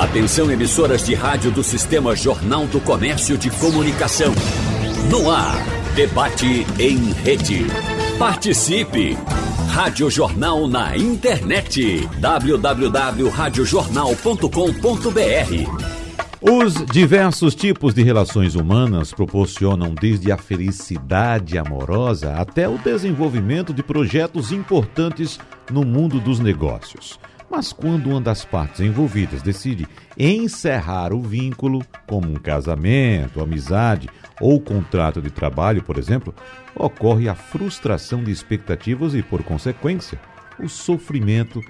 Atenção emissoras de rádio do Sistema Jornal do Comércio de Comunicação. No ar, debate em rede. Participe! Rádio Jornal na internet. www.radiojornal.com.br os diversos tipos de relações humanas proporcionam desde a felicidade amorosa até o desenvolvimento de projetos importantes no mundo dos negócios. Mas quando uma das partes envolvidas decide encerrar o vínculo, como um casamento, amizade ou contrato de trabalho, por exemplo, ocorre a frustração de expectativas e, por consequência, o sofrimento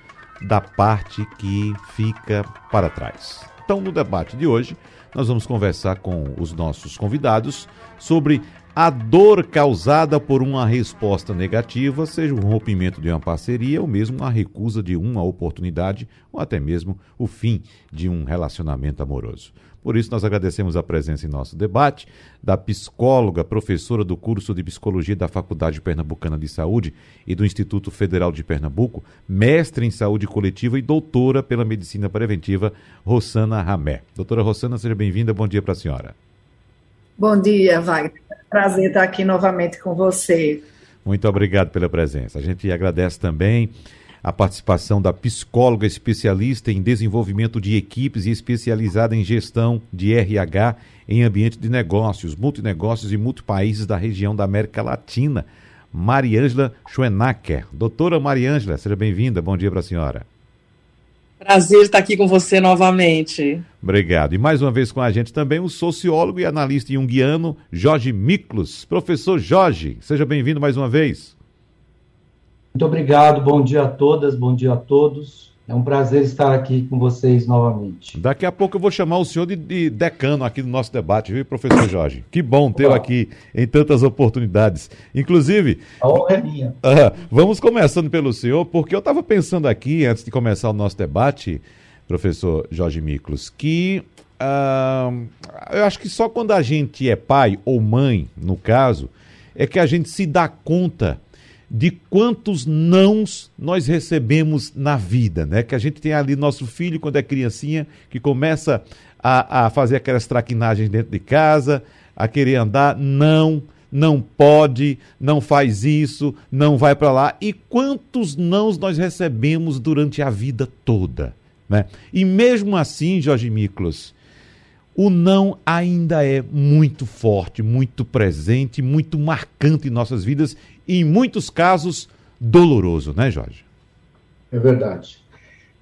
da parte que fica para trás. Então, no debate de hoje, nós vamos conversar com os nossos convidados sobre a dor causada por uma resposta negativa, seja o rompimento de uma parceria ou mesmo a recusa de uma oportunidade ou até mesmo o fim de um relacionamento amoroso. Por isso, nós agradecemos a presença em nosso debate da psicóloga, professora do curso de psicologia da Faculdade Pernambucana de Saúde e do Instituto Federal de Pernambuco, mestre em saúde coletiva e doutora pela medicina preventiva, Rossana Ramé. Doutora Rossana, seja bem-vinda. Bom dia para a senhora. Bom dia, Wagner. Prazer estar aqui novamente com você. Muito obrigado pela presença. A gente agradece também a participação da psicóloga especialista em desenvolvimento de equipes e especializada em gestão de RH em ambiente de negócios, multinegócios e multipaíses da região da América Latina, Mariângela Schwenacker. Doutora Mariângela, seja bem-vinda. Bom dia para a senhora. Prazer estar aqui com você novamente. Obrigado. E mais uma vez com a gente também o sociólogo e analista junguiano Jorge Miklos. Professor Jorge, seja bem-vindo mais uma vez. Muito obrigado, bom dia a todas, bom dia a todos. É um prazer estar aqui com vocês novamente. Daqui a pouco eu vou chamar o senhor de, de decano aqui do nosso debate, viu, professor Jorge? Que bom tê-lo aqui em tantas oportunidades. Inclusive. A honra é minha. Uh, vamos começando pelo senhor, porque eu estava pensando aqui, antes de começar o nosso debate, professor Jorge Miklos, que uh, eu acho que só quando a gente é pai ou mãe, no caso, é que a gente se dá conta de quantos nãos nós recebemos na vida, né? Que a gente tem ali nosso filho quando é criancinha, que começa a, a fazer aquelas traquinagens dentro de casa, a querer andar, não, não pode, não faz isso, não vai para lá. E quantos nãos nós recebemos durante a vida toda, né? E mesmo assim, Jorge Miklos, o não ainda é muito forte, muito presente, muito marcante em nossas vidas e, em muitos casos, doloroso, né, Jorge? É verdade.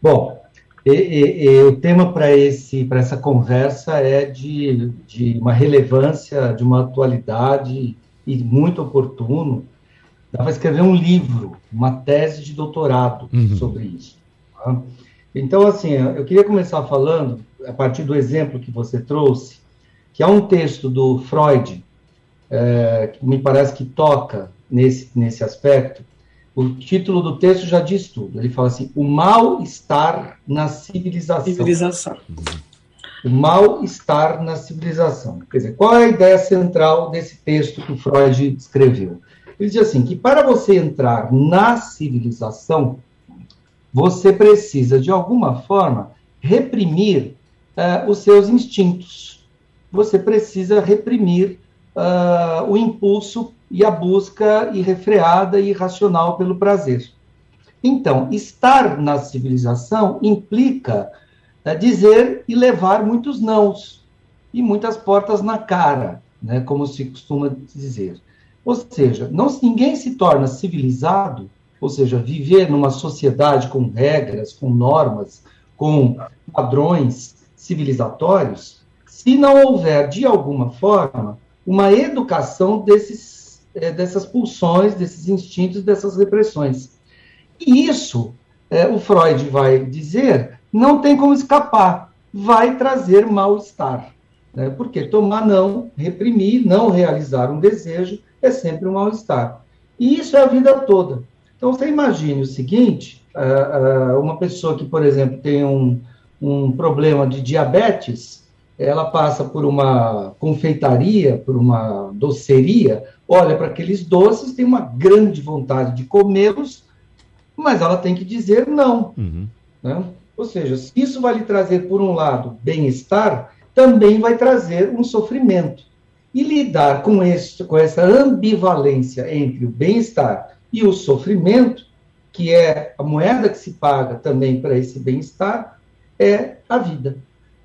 Bom, e, e, e o tema para essa conversa é de, de uma relevância, de uma atualidade e muito oportuno. Dá para escrever um livro, uma tese de doutorado uhum. sobre isso. Tá? Então, assim, eu queria começar falando, a partir do exemplo que você trouxe, que há um texto do Freud, é, que me parece que toca nesse, nesse aspecto. O título do texto já diz tudo. Ele fala assim: o mal-estar na civilização. Civilização. O mal-estar na civilização. Quer dizer, qual é a ideia central desse texto que o Freud escreveu? Ele diz assim: que para você entrar na civilização, você precisa, de alguma forma, reprimir uh, os seus instintos. Você precisa reprimir uh, o impulso e a busca irrefreada e irracional pelo prazer. Então, estar na civilização implica uh, dizer e levar muitos nãos e muitas portas na cara, né, como se costuma dizer. Ou seja, não, ninguém se torna civilizado ou seja, viver numa sociedade com regras, com normas, com padrões civilizatórios, se não houver, de alguma forma, uma educação desses, é, dessas pulsões, desses instintos, dessas repressões. E isso, é, o Freud vai dizer, não tem como escapar, vai trazer mal-estar. Né? Porque tomar não, reprimir, não realizar um desejo, é sempre um mal-estar. E isso é a vida toda. Então, você imagine o seguinte: uh, uma pessoa que, por exemplo, tem um, um problema de diabetes, ela passa por uma confeitaria, por uma doceria, olha para aqueles doces, tem uma grande vontade de comê-los, mas ela tem que dizer não. Uhum. Né? Ou seja, se isso vai lhe trazer, por um lado, bem-estar, também vai trazer um sofrimento. E lidar com, esse, com essa ambivalência entre o bem-estar e o sofrimento, que é a moeda que se paga também para esse bem-estar, é a vida.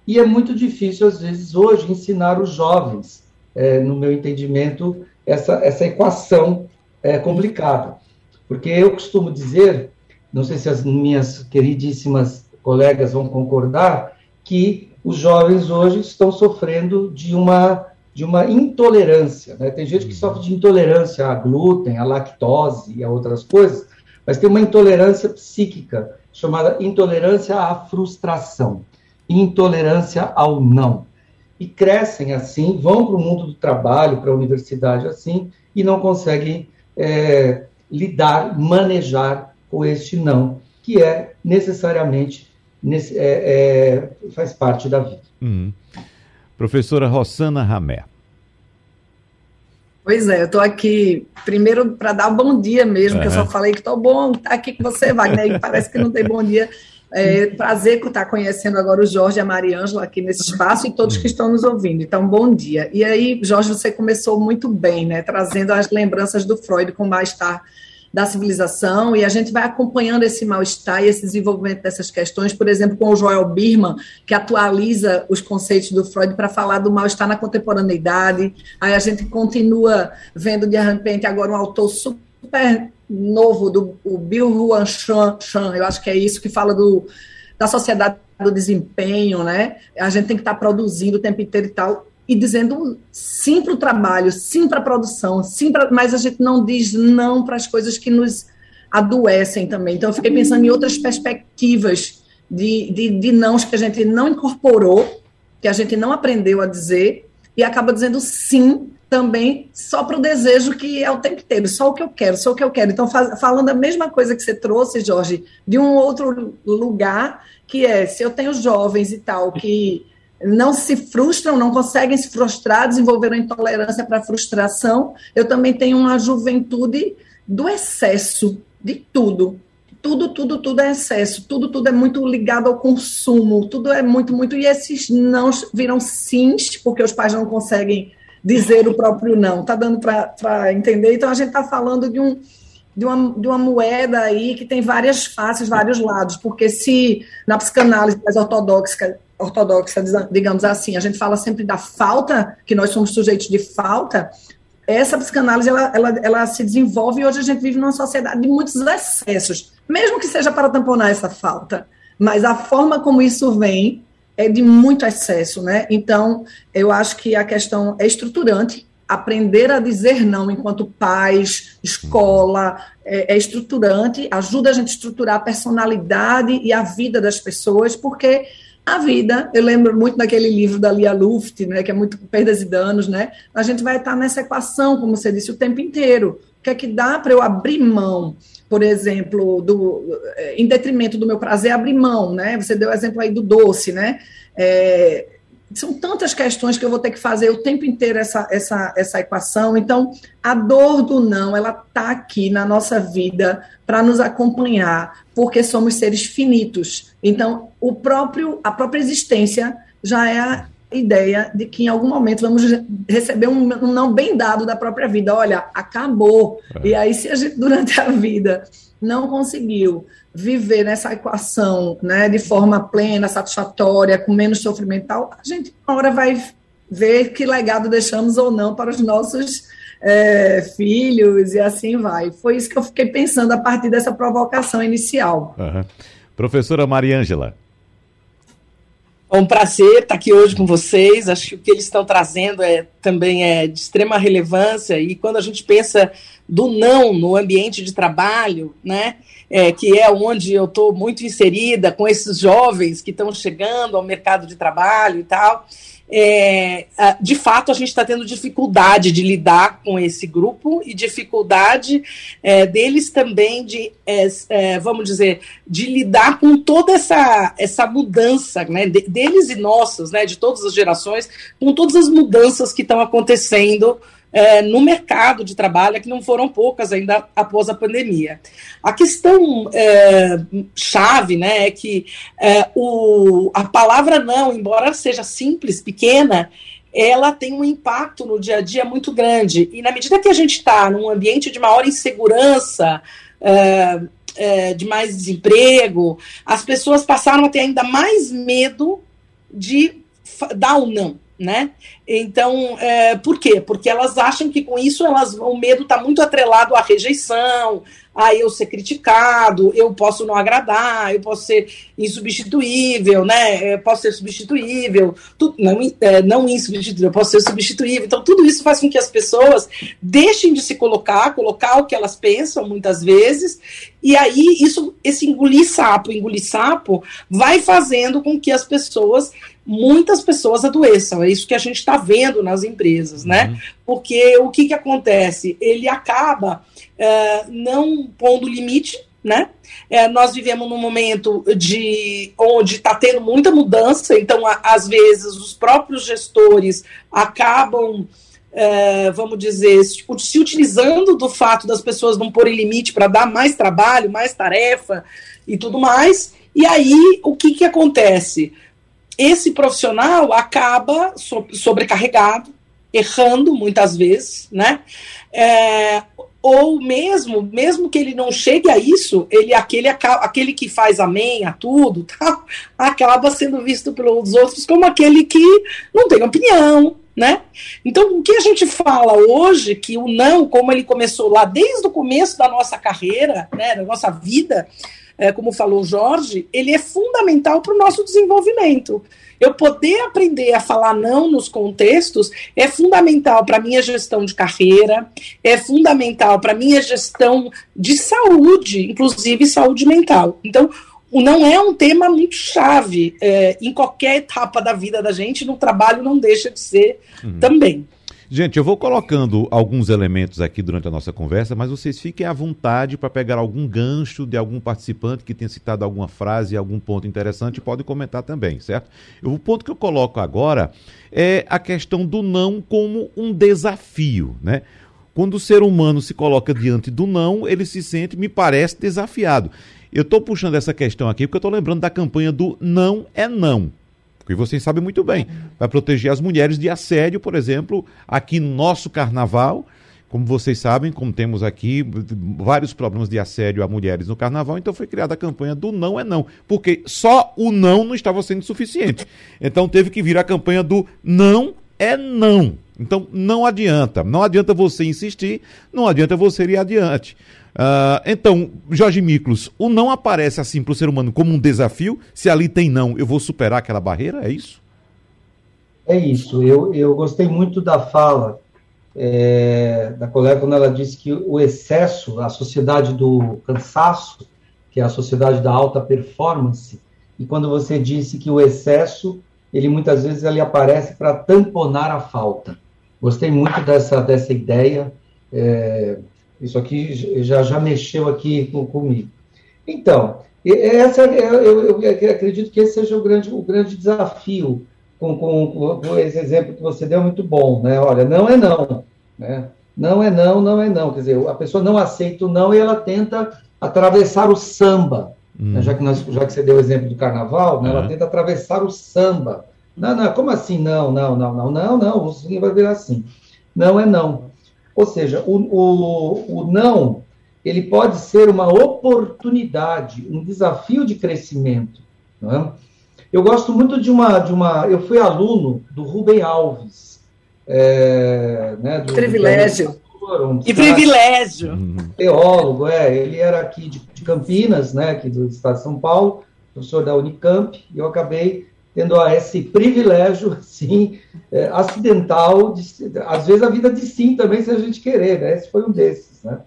E é muito difícil, às vezes, hoje, ensinar os jovens, é, no meu entendimento, essa, essa equação é, complicada. Porque eu costumo dizer, não sei se as minhas queridíssimas colegas vão concordar, que os jovens hoje estão sofrendo de uma, de uma intolerância. Né? Tem gente que sofre de intolerância a glúten, a lactose e a outras coisas, mas tem uma intolerância psíquica, chamada intolerância à frustração, intolerância ao não. E crescem assim, vão para o mundo do trabalho, para a universidade assim, e não conseguem é, lidar, manejar com este não, que é necessariamente nesse, é, é, faz parte da vida. Uhum. Professora Rossana Ramé. Pois é, eu estou aqui primeiro para dar um bom dia mesmo, uhum. que eu só falei que estou bom, estar tá aqui com você, Wagner, e parece que não tem bom dia. É, prazer estar conhecendo agora o Jorge e a Mariângela aqui nesse espaço e todos que estão nos ouvindo. Então, bom dia. E aí, Jorge, você começou muito bem, né? Trazendo as lembranças do Freud com mais-estar da civilização, e a gente vai acompanhando esse mal-estar e esse desenvolvimento dessas questões, por exemplo, com o Joel Birman, que atualiza os conceitos do Freud para falar do mal-estar na contemporaneidade. Aí a gente continua vendo de repente agora um autor super novo do o Bill Huan Chan, eu acho que é isso que fala do da sociedade do desempenho, né? A gente tem que estar tá produzindo o tempo inteiro e tal e dizendo sim para o trabalho, sim para a produção, sim pra, mas a gente não diz não para as coisas que nos adoecem também. Então, eu fiquei pensando em outras perspectivas de, de, de que a gente não incorporou, que a gente não aprendeu a dizer, e acaba dizendo sim também só para o desejo que é o tempo inteiro, só o que eu quero, só o que eu quero. Então, faz, falando a mesma coisa que você trouxe, Jorge, de um outro lugar, que é, se eu tenho jovens e tal, que não se frustram, não conseguem se frustrar, desenvolveram intolerância para frustração. Eu também tenho uma juventude do excesso de tudo. Tudo, tudo, tudo é excesso, tudo, tudo é muito ligado ao consumo, tudo é muito, muito. E esses não viram sims, porque os pais não conseguem dizer o próprio não. Tá dando para entender? Então a gente está falando de um. De uma, de uma moeda aí que tem várias faces, vários lados, porque se na psicanálise mais ortodoxa ortodoxa, digamos assim, a gente fala sempre da falta, que nós somos sujeitos de falta, essa psicanálise ela, ela, ela se desenvolve e hoje a gente vive numa sociedade de muitos excessos, mesmo que seja para tamponar essa falta. Mas a forma como isso vem é de muito excesso, né? Então, eu acho que a questão é estruturante. Aprender a dizer não enquanto pais, escola, é, é estruturante, ajuda a gente a estruturar a personalidade e a vida das pessoas, porque a vida, eu lembro muito daquele livro da Lia Luft, né, que é muito perdas e danos, né? A gente vai estar nessa equação, como você disse, o tempo inteiro. O que é que dá para eu abrir mão, por exemplo, do, em detrimento do meu prazer, abrir mão, né? Você deu o exemplo aí do doce, né? É, são tantas questões que eu vou ter que fazer o tempo inteiro essa, essa, essa equação. Então, a dor do não, ela está aqui na nossa vida para nos acompanhar, porque somos seres finitos. Então, o próprio, a própria existência já é a ideia de que em algum momento vamos receber um, um não bem dado da própria vida. Olha, acabou. É. E aí, se a gente, durante a vida, não conseguiu viver nessa equação né, de forma plena, satisfatória, com menos sofrimento a gente uma hora vai ver que legado deixamos ou não para os nossos é, filhos e assim vai. Foi isso que eu fiquei pensando a partir dessa provocação inicial. Uhum. Professora Mariângela. É um prazer estar aqui hoje com vocês. Acho que o que eles estão trazendo é também é de extrema relevância. E quando a gente pensa do não no ambiente de trabalho, né, é, que é onde eu estou muito inserida com esses jovens que estão chegando ao mercado de trabalho e tal, é, de fato a gente está tendo dificuldade de lidar com esse grupo e dificuldade é, deles também de, é, é vamos dizer, de lidar com toda essa, essa mudança, né, de, deles e nossas, né, de todas as gerações, com todas as mudanças que estão acontecendo é, no mercado de trabalho, que não foram poucas ainda após a pandemia. A questão é, chave né, é que é, o, a palavra não, embora seja simples, pequena, ela tem um impacto no dia a dia muito grande. E na medida que a gente está num ambiente de maior insegurança, é, é, de mais desemprego, as pessoas passaram a ter ainda mais medo de dar o um não né? Então, é, por quê? Porque elas acham que com isso elas, o medo está muito atrelado à rejeição, a eu ser criticado, eu posso não agradar, eu posso ser insubstituível, né? Eu posso ser substituível, tudo, não, é, não insubstituível, eu posso ser substituível. Então, tudo isso faz com que as pessoas deixem de se colocar, colocar o que elas pensam muitas vezes, e aí isso, esse engolir sapo, engolir sapo, vai fazendo com que as pessoas muitas pessoas adoeçam. É isso que a gente está vendo nas empresas, né? Uhum. Porque o que, que acontece? Ele acaba uh, não pondo limite, né? É, nós vivemos num momento de onde está tendo muita mudança, então a, às vezes os próprios gestores acabam é, vamos dizer, se utilizando do fato das pessoas não porem limite para dar mais trabalho, mais tarefa e tudo mais. E aí, o que, que acontece? Esse profissional acaba so sobrecarregado, errando muitas vezes, né? É, ou mesmo, mesmo que ele não chegue a isso, ele aquele aquele que faz amém a tudo, tá, acaba sendo visto pelos outros como aquele que não tem opinião, né? Então, o que a gente fala hoje que o não, como ele começou lá desde o começo da nossa carreira, né, da nossa vida, é, como falou o Jorge, ele é fundamental para o nosso desenvolvimento. Eu poder aprender a falar não nos contextos é fundamental para a minha gestão de carreira, é fundamental para a minha gestão de saúde, inclusive saúde mental. Então, não é um tema muito chave é, em qualquer etapa da vida da gente, no trabalho não deixa de ser uhum. também. Gente, eu vou colocando alguns elementos aqui durante a nossa conversa, mas vocês fiquem à vontade para pegar algum gancho de algum participante que tenha citado alguma frase, algum ponto interessante, pode comentar também, certo? O ponto que eu coloco agora é a questão do não como um desafio, né? Quando o ser humano se coloca diante do não, ele se sente, me parece, desafiado. Eu estou puxando essa questão aqui porque eu estou lembrando da campanha do Não é Não. Porque vocês sabem muito bem, vai proteger as mulheres de assédio, por exemplo, aqui no nosso carnaval. Como vocês sabem, como temos aqui vários problemas de assédio a mulheres no carnaval, então foi criada a campanha do não é não, porque só o não não estava sendo suficiente. Então teve que vir a campanha do não é não. Então não adianta, não adianta você insistir, não adianta você ir adiante. Uh, então, Jorge Miklos, o não aparece assim para o ser humano como um desafio? Se ali tem não, eu vou superar aquela barreira? É isso? É isso. Eu, eu gostei muito da fala é, da colega quando ela disse que o excesso, a sociedade do cansaço, que é a sociedade da alta performance, e quando você disse que o excesso, ele muitas vezes ele aparece para tamponar a falta. Gostei muito dessa, dessa ideia. É, isso aqui já, já mexeu aqui com, comigo. Então, essa, eu, eu, acredito que esse seja o grande, o grande desafio com, com, com, esse exemplo que você deu, muito bom, né? Olha, não é não, né? Não é não, não é não. Quer dizer, a pessoa não aceita o não e ela tenta atravessar o samba. Hum. Né? Já, que nós, já que você deu o exemplo do carnaval, né? ela tenta atravessar o samba. Não, não, como assim? Não, não, não, não, não, não, o vai virar assim. Não é não. Ou seja, o, o, o não, ele pode ser uma oportunidade, um desafio de crescimento. É? Eu gosto muito de uma, de uma. Eu fui aluno do Rubem Alves. É, né, do, privilégio. Do, um e privilégio. Teólogo, é. Ele era aqui de, de Campinas, né, aqui do estado de São Paulo, professor da Unicamp, e eu acabei tendo esse privilégio, assim, é, acidental, de, às vezes a vida de sim também, se a gente querer, né? Esse foi um desses, né?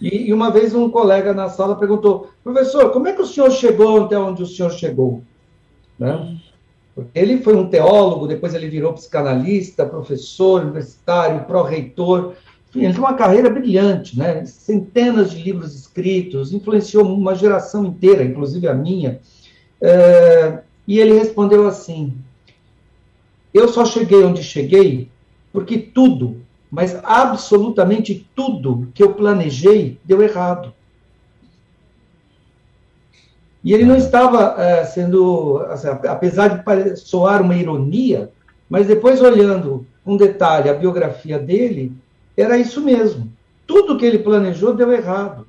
E, e, uma vez um colega na sala perguntou, professor, como é que o senhor chegou até onde o senhor chegou? Né? Ele foi um teólogo, depois ele virou psicanalista, professor universitário, pró-reitor, ele tem uma carreira brilhante, né? Centenas de livros escritos, influenciou uma geração inteira, inclusive a minha. É, e ele respondeu assim: Eu só cheguei onde cheguei porque tudo, mas absolutamente tudo que eu planejei deu errado. E ele não estava é, sendo, assim, apesar de soar uma ironia, mas depois olhando com detalhe a biografia dele, era isso mesmo. Tudo que ele planejou deu errado.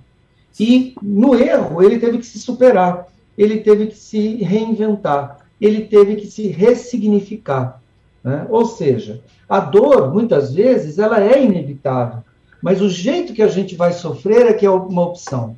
E no erro ele teve que se superar, ele teve que se reinventar, ele teve que se ressignificar. Né? Ou seja, a dor, muitas vezes, ela é inevitável, mas o jeito que a gente vai sofrer é que é uma opção.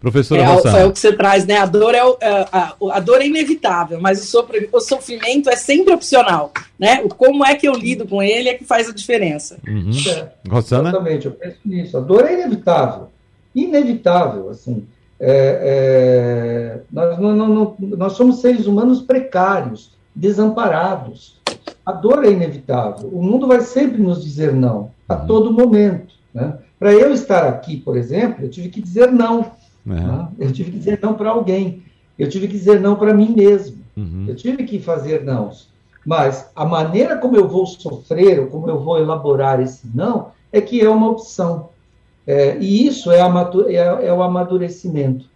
Professora é, é o que você traz, né? A dor é, é, a, a, dor é inevitável, mas o, sofr, o sofrimento é sempre opcional, né? O como é que eu lido com ele é que faz a diferença. Uhum. É, Rossana? Exatamente, eu penso nisso. A dor é inevitável. Inevitável, assim. É, é, nós, não, não, nós somos seres humanos precários, desamparados. A dor é inevitável. O mundo vai sempre nos dizer não, a uhum. todo momento. Né? Para eu estar aqui, por exemplo, eu tive que dizer não Uhum. Eu tive que dizer não para alguém. Eu tive que dizer não para mim mesmo. Uhum. Eu tive que fazer não. Mas a maneira como eu vou sofrer, ou como eu vou elaborar esse não, é que é uma opção. É, e isso é, é, é, o amadurecimento.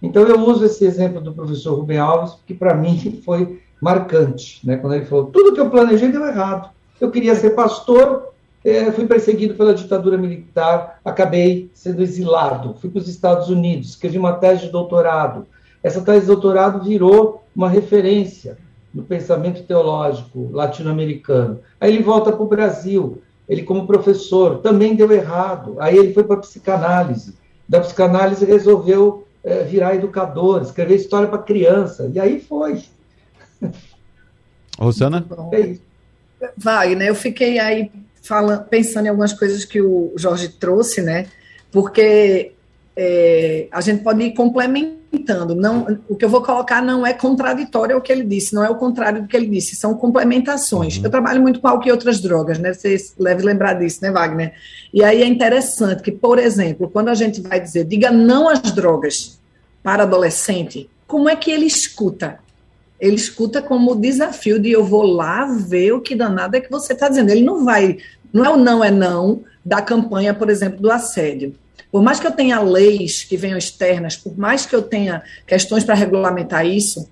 Então, eu uso esse exemplo do professor Rubem Alves, que para mim foi marcante, né? quando ele falou: tudo que eu planejei deu errado. Eu queria ser pastor, é, fui perseguido pela ditadura militar, acabei sendo exilado, fui para os Estados Unidos, escrevi uma tese de doutorado. Essa tese de doutorado virou uma referência no pensamento teológico latino-americano. Aí ele volta para o Brasil, ele como professor também deu errado. Aí ele foi para a psicanálise. Da psicanálise resolveu é, virar educador, escrever história para criança. E aí foi. Rosana? É isso. Wagner, eu fiquei aí falando, pensando em algumas coisas que o Jorge trouxe, né? Porque é, a gente pode ir complementando. Não, o que eu vou colocar não é contraditório ao que ele disse, não é o contrário do que ele disse, são complementações. Uhum. Eu trabalho muito com álcool e outras drogas, né? Vocês devem lembrar disso, né, Wagner? E aí é interessante que, por exemplo, quando a gente vai dizer diga não às drogas para adolescente, como é que ele escuta? Ele escuta como desafio de eu vou lá ver o que danado é que você está dizendo. Ele não vai não é o não é não da campanha, por exemplo, do assédio. Por mais que eu tenha leis que venham externas, por mais que eu tenha questões para regulamentar isso,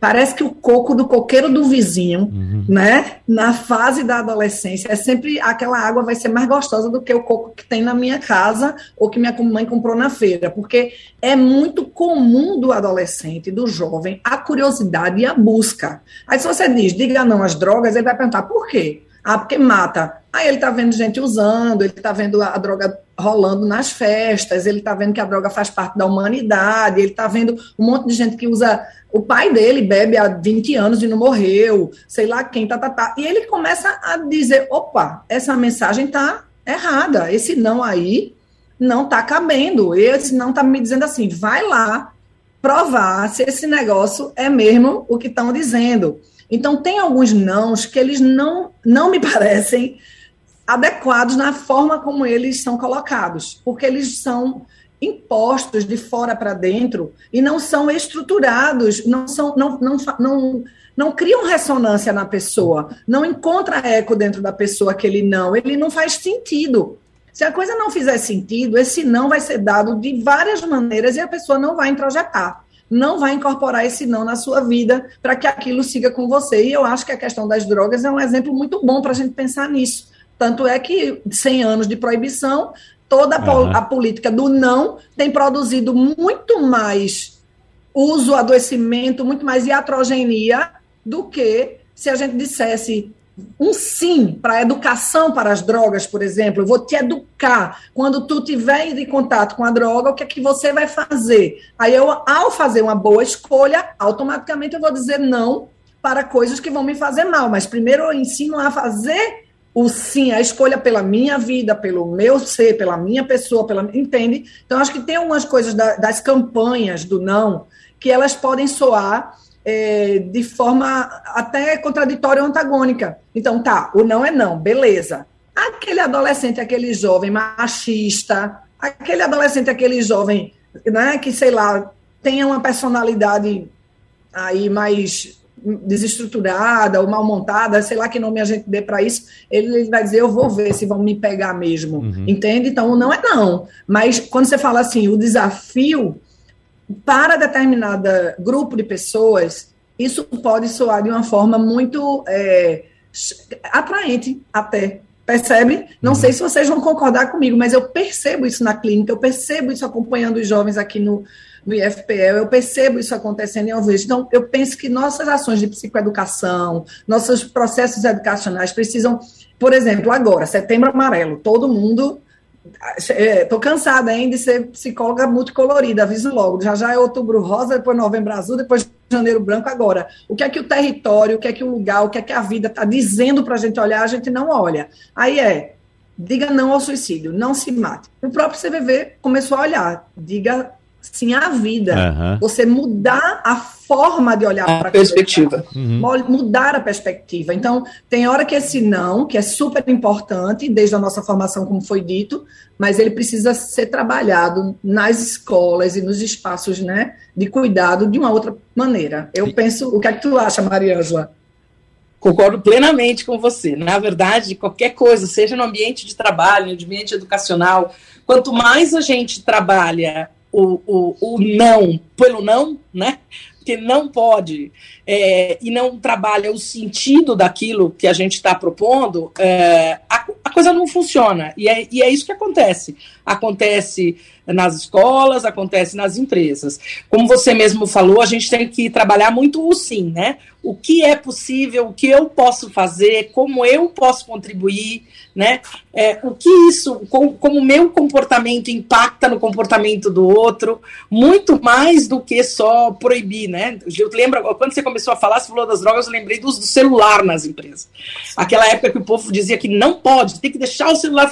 parece que o coco do coqueiro do vizinho, uhum. né, na fase da adolescência, é sempre aquela água vai ser mais gostosa do que o coco que tem na minha casa ou que minha mãe comprou na feira, porque é muito comum do adolescente, do jovem, a curiosidade e a busca. Aí se você diz, diga não às drogas, ele vai perguntar por quê? Ah, porque mata. Aí ele está vendo gente usando, ele está vendo a droga rolando nas festas, ele está vendo que a droga faz parte da humanidade, ele está vendo um monte de gente que usa. O pai dele bebe há 20 anos e não morreu, sei lá quem, tá, tá, tá. E ele começa a dizer: opa, essa mensagem está errada, esse não aí não está cabendo, esse não está me dizendo assim, vai lá provar se esse negócio é mesmo o que estão dizendo. Então, tem alguns nãos que eles não, não me parecem adequados na forma como eles são colocados, porque eles são impostos de fora para dentro e não são estruturados, não são não, não, não, não criam ressonância na pessoa, não encontra eco dentro da pessoa aquele não, ele não faz sentido. Se a coisa não fizer sentido, esse não vai ser dado de várias maneiras e a pessoa não vai introjetar não vai incorporar esse não na sua vida para que aquilo siga com você. E eu acho que a questão das drogas é um exemplo muito bom para a gente pensar nisso. Tanto é que 100 anos de proibição, toda a, uhum. a política do não tem produzido muito mais uso, adoecimento, muito mais iatrogenia do que se a gente dissesse um sim para a educação para as drogas, por exemplo, eu vou te educar. Quando tu tiver em contato com a droga, o que é que você vai fazer? Aí eu, ao fazer uma boa escolha, automaticamente eu vou dizer não para coisas que vão me fazer mal. Mas primeiro eu ensino a fazer o sim, a escolha pela minha vida, pelo meu ser, pela minha pessoa, pela entende? Então acho que tem algumas coisas da, das campanhas do não que elas podem soar é, de forma até contraditória ou antagônica. Então, tá, o não é não, beleza. Aquele adolescente, aquele jovem machista, aquele adolescente, aquele jovem, né, que, sei lá, tenha uma personalidade aí mais desestruturada ou mal montada, sei lá que nome a gente dê para isso, ele, vai dizer, eu vou ver se vão me pegar mesmo, uhum. entende? Então, não é não. Mas quando você fala assim, o desafio para determinado grupo de pessoas, isso pode soar de uma forma muito é, atraente até, percebe? Não uhum. sei se vocês vão concordar comigo, mas eu percebo isso na clínica, eu percebo isso acompanhando os jovens aqui no, no IFPL, eu percebo isso acontecendo em Alves. Então, eu penso que nossas ações de psicoeducação, nossos processos educacionais precisam, por exemplo, agora, setembro amarelo, todo mundo. Estou é, cansada ainda de ser psicóloga multicolorida, aviso logo. Já já é outubro rosa, depois novembro azul, depois janeiro branco. Agora, o que é que o território, o que é que o lugar, o que é que a vida está dizendo para a gente olhar, a gente não olha. Aí é, diga não ao suicídio, não se mate. O próprio CVV começou a olhar, diga sim à vida. Uhum. Você mudar a forma de olhar para a perspectiva. Uhum. Mudar a perspectiva. Então, tem hora que esse não, que é super importante, desde a nossa formação, como foi dito, mas ele precisa ser trabalhado nas escolas e nos espaços né, de cuidado de uma outra maneira. Eu penso. O que é que tu acha, Mariângela? Concordo plenamente com você. Na verdade, qualquer coisa, seja no ambiente de trabalho, no ambiente educacional, quanto mais a gente trabalha o, o, o não pelo não, né? Porque não pode é, e não trabalha o sentido daquilo que a gente está propondo, é, a, a, coisa não funciona. E é, e é isso que acontece. Acontece nas escolas, acontece nas empresas. Como você mesmo falou, a gente tem que trabalhar muito o sim, né? O que é possível, o que eu posso fazer, como eu posso contribuir, né? É, o que isso, como o meu comportamento impacta no comportamento do outro, muito mais do que só proibir, né? Eu lembro, quando você começou a falar, você falou das drogas, eu lembrei do, do celular nas empresas. Aquela época que o povo dizia que não pode, tem que deixar o celular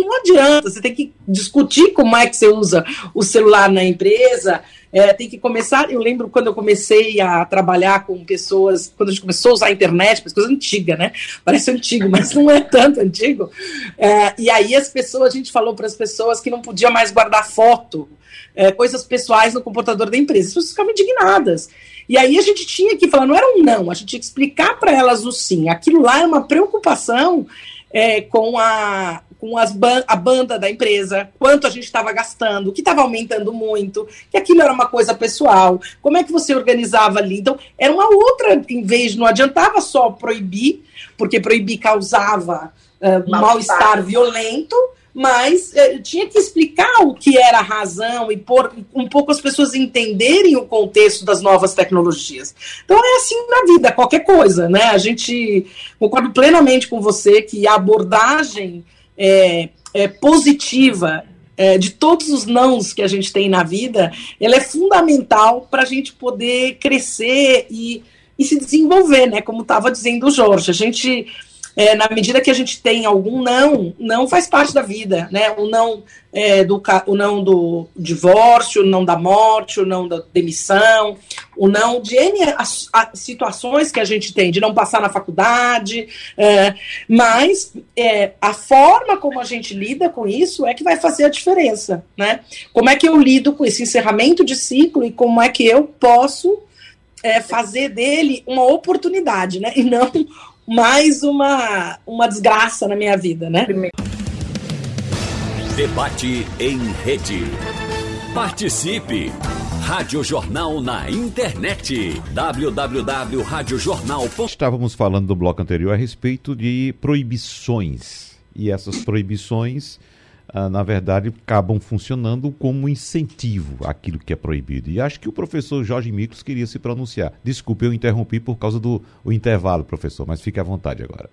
não adianta, você tem que discutir como é que você usa o celular na empresa, é, tem que começar. Eu lembro quando eu comecei a trabalhar com pessoas, quando a gente começou a usar a internet, coisa antiga, né? Parece antigo, mas não é tanto antigo. É, e aí as pessoas, a gente falou para as pessoas que não podia mais guardar foto, é, coisas pessoais no computador da empresa. As pessoas ficavam indignadas. E aí a gente tinha que falar, não era um não, a gente tinha que explicar para elas o sim. Aquilo lá é uma preocupação é, com a com as ban a banda da empresa, quanto a gente estava gastando, que estava aumentando muito, que aquilo era uma coisa pessoal, como é que você organizava ali. Então, era uma outra, em vez, não adiantava só proibir, porque proibir causava uh, mal-estar violento, mas eh, tinha que explicar o que era a razão e por um pouco as pessoas entenderem o contexto das novas tecnologias. Então é assim na vida, qualquer coisa, né? A gente concordo plenamente com você que a abordagem é, é positiva é, de todos os nãos que a gente tem na vida, ela é fundamental para a gente poder crescer e, e se desenvolver, né? Como estava dizendo o Jorge, a gente é, na medida que a gente tem algum não, não faz parte da vida, né? O não é, do o não do divórcio, o não da morte, o não da demissão, o não de N as, as situações que a gente tem, de não passar na faculdade, é, mas é, a forma como a gente lida com isso é que vai fazer a diferença, né? Como é que eu lido com esse encerramento de ciclo e como é que eu posso é, fazer dele uma oportunidade, né? E não mais uma, uma desgraça na minha vida, né? Debate em rede. Participe! Rádio Jornal na internet. www.radiojornal.com Estávamos falando no bloco anterior a respeito de proibições. E essas proibições ah, na verdade, acabam funcionando como incentivo àquilo que é proibido. E acho que o professor Jorge Micos queria se pronunciar. Desculpe, eu interrompi por causa do intervalo, professor, mas fique à vontade agora.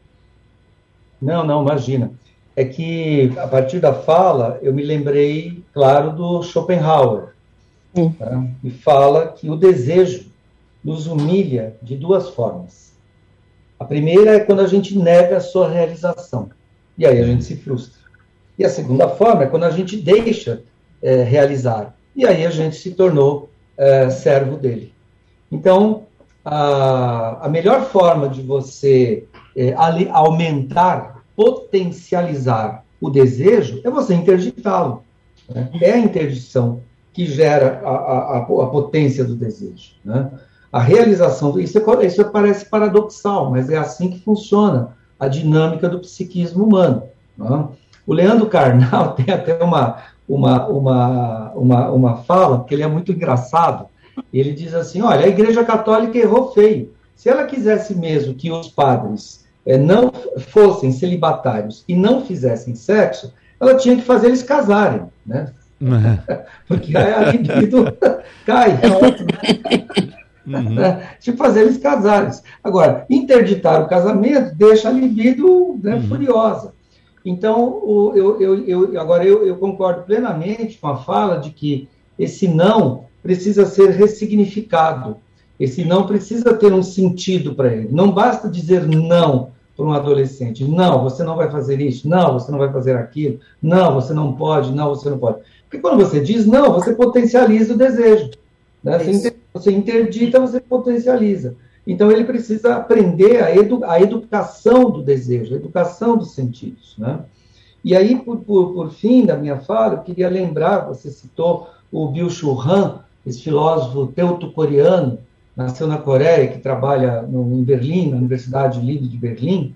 Não, não, imagina. É que, a partir da fala, eu me lembrei, claro, do Schopenhauer. Hum. Tá? E fala que o desejo nos humilha de duas formas. A primeira é quando a gente nega a sua realização. E aí a gente se frustra. E a segunda forma é quando a gente deixa é, realizar. E aí a gente se tornou é, servo dele. Então, a, a melhor forma de você é, ali, aumentar, potencializar o desejo é você interditá-lo. Né? É a interdição que gera a, a, a potência do desejo. Né? A realização, isso, é, isso parece paradoxal, mas é assim que funciona a dinâmica do psiquismo humano. Né? O Leandro Carnal tem até uma, uma, uma, uma, uma fala, que ele é muito engraçado. Ele diz assim: olha, a Igreja Católica errou feio. Se ela quisesse mesmo que os padres é, não fossem celibatários e não fizessem sexo, ela tinha que fazer eles casarem, né? Uhum. Porque a libido cai. É né? Uhum. Que fazer eles casarem. Agora, interditar o casamento deixa a libido né, uhum. furiosa. Então, o, eu, eu, eu, agora eu, eu concordo plenamente com a fala de que esse não precisa ser ressignificado. Esse não precisa ter um sentido para ele. Não basta dizer não para um adolescente. Não, você não vai fazer isso. Não, você não vai fazer aquilo. Não, você não pode. Não, você não pode. Porque quando você diz não, você potencializa o desejo. Né? Você, você interdita, você potencializa. Então, ele precisa aprender a, edu a educação do desejo, a educação dos sentidos. Né? E aí, por, por, por fim da minha fala, eu queria lembrar, você citou o Byung-Chul Han, esse filósofo teuto-coreano, nasceu na Coreia, que trabalha no, em Berlim, na Universidade Livre de Berlim,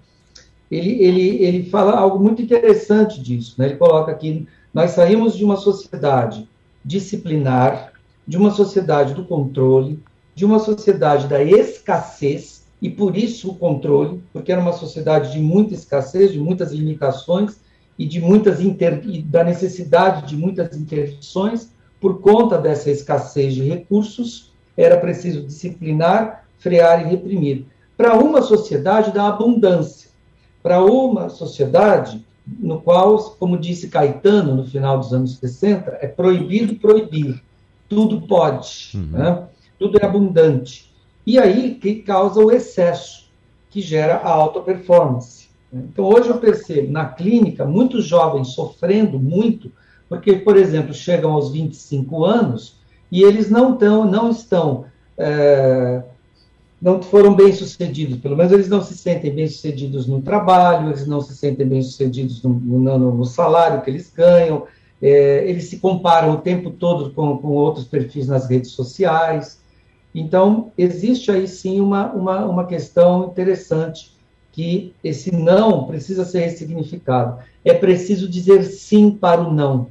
ele, ele, ele fala algo muito interessante disso. Né? Ele coloca aqui, nós saímos de uma sociedade disciplinar, de uma sociedade do controle, de uma sociedade da escassez, e por isso o controle, porque era uma sociedade de muita escassez, de muitas limitações e de muitas inter... e da necessidade de muitas interdições, por conta dessa escassez de recursos, era preciso disciplinar, frear e reprimir. Para uma sociedade da abundância, para uma sociedade no qual, como disse Caetano no final dos anos 60, é proibido proibir, tudo pode. Uhum. Né? Tudo é abundante. E aí que causa o excesso, que gera a alta performance. Então, hoje eu percebo na clínica muitos jovens sofrendo muito, porque, por exemplo, chegam aos 25 anos e eles não, tão, não estão. É, não foram bem sucedidos, pelo menos eles não se sentem bem sucedidos no trabalho, eles não se sentem bem sucedidos no, no, no salário que eles ganham, é, eles se comparam o tempo todo com, com outros perfis nas redes sociais, então, existe aí sim uma, uma, uma questão interessante, que esse não precisa ser ressignificado. É preciso dizer sim para o não.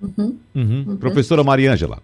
Uhum. Uhum. Uhum. Professora Mariângela.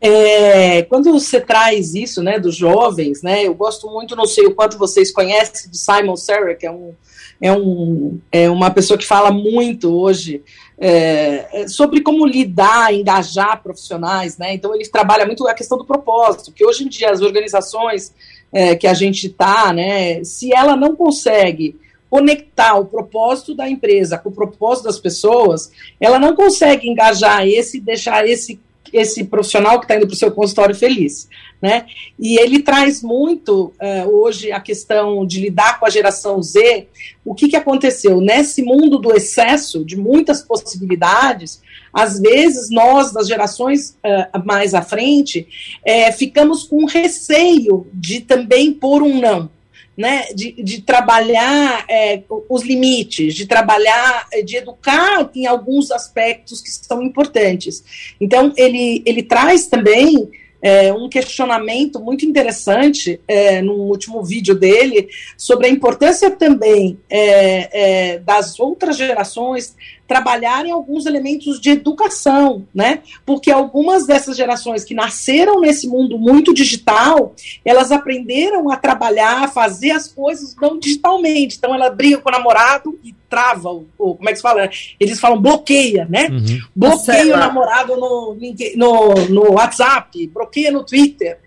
É, quando você traz isso, né, dos jovens, né, eu gosto muito, não sei o quanto vocês conhecem, de Simon Sinek, é, um, é, um, é uma pessoa que fala muito hoje é, é, sobre como lidar, engajar profissionais, né, então ele trabalha muito a questão do propósito, que hoje em dia as organizações é, que a gente está, né, se ela não consegue conectar o propósito da empresa com o propósito das pessoas, ela não consegue engajar esse, deixar esse esse profissional que está indo para o seu consultório feliz, né? E ele traz muito uh, hoje a questão de lidar com a geração Z. O que, que aconteceu nesse mundo do excesso, de muitas possibilidades? Às vezes nós das gerações uh, mais à frente é, ficamos com receio de também pôr um não né, de, de trabalhar é, os limites, de trabalhar, de educar em alguns aspectos que são importantes. Então, ele, ele traz também é, um questionamento muito interessante é, no último vídeo dele sobre a importância também é, é, das outras gerações trabalharem alguns elementos de educação, né? Porque algumas dessas gerações que nasceram nesse mundo muito digital, elas aprenderam a trabalhar, a fazer as coisas não digitalmente. Então ela briga com o namorado e trava, ou como é que se fala? Eles falam bloqueia, né? Uhum. Bloqueia o namorado no, no, no WhatsApp, bloqueia no Twitter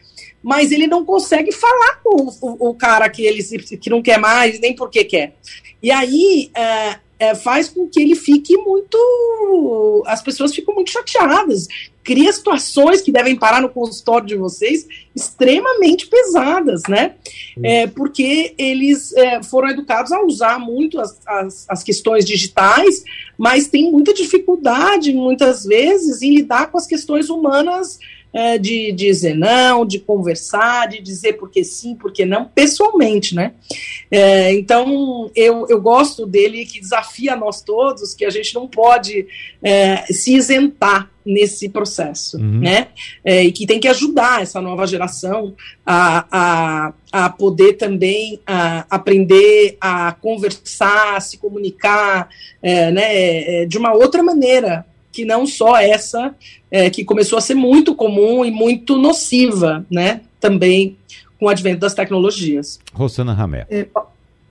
mas ele não consegue falar com o, o, cara que ele que não quer mais, nem porque quer. E aí, é, é, faz com que ele fique muito. As pessoas ficam muito chateadas. Cria situações que devem parar no consultório de vocês extremamente pesadas, né? É, porque eles é, foram educados a usar muito as, as, as, questões digitais, mas tem muita dificuldade, muitas vezes, em lidar com as questões humanas é, de dizer não, de conversar, de dizer porque sim, porque não, pessoalmente, né? É, então, eu, eu gosto dele que desafia nós todos que a gente não pode é, se isentar nesse processo, uhum. né? É, e que tem que ajudar essa nova geração a, a, a poder também a, aprender a conversar, a se comunicar, é, né? É, de uma outra maneira, que não só essa é, que começou a ser muito comum e muito nociva, né? Também com o advento das tecnologias. Rosana Ramé. É,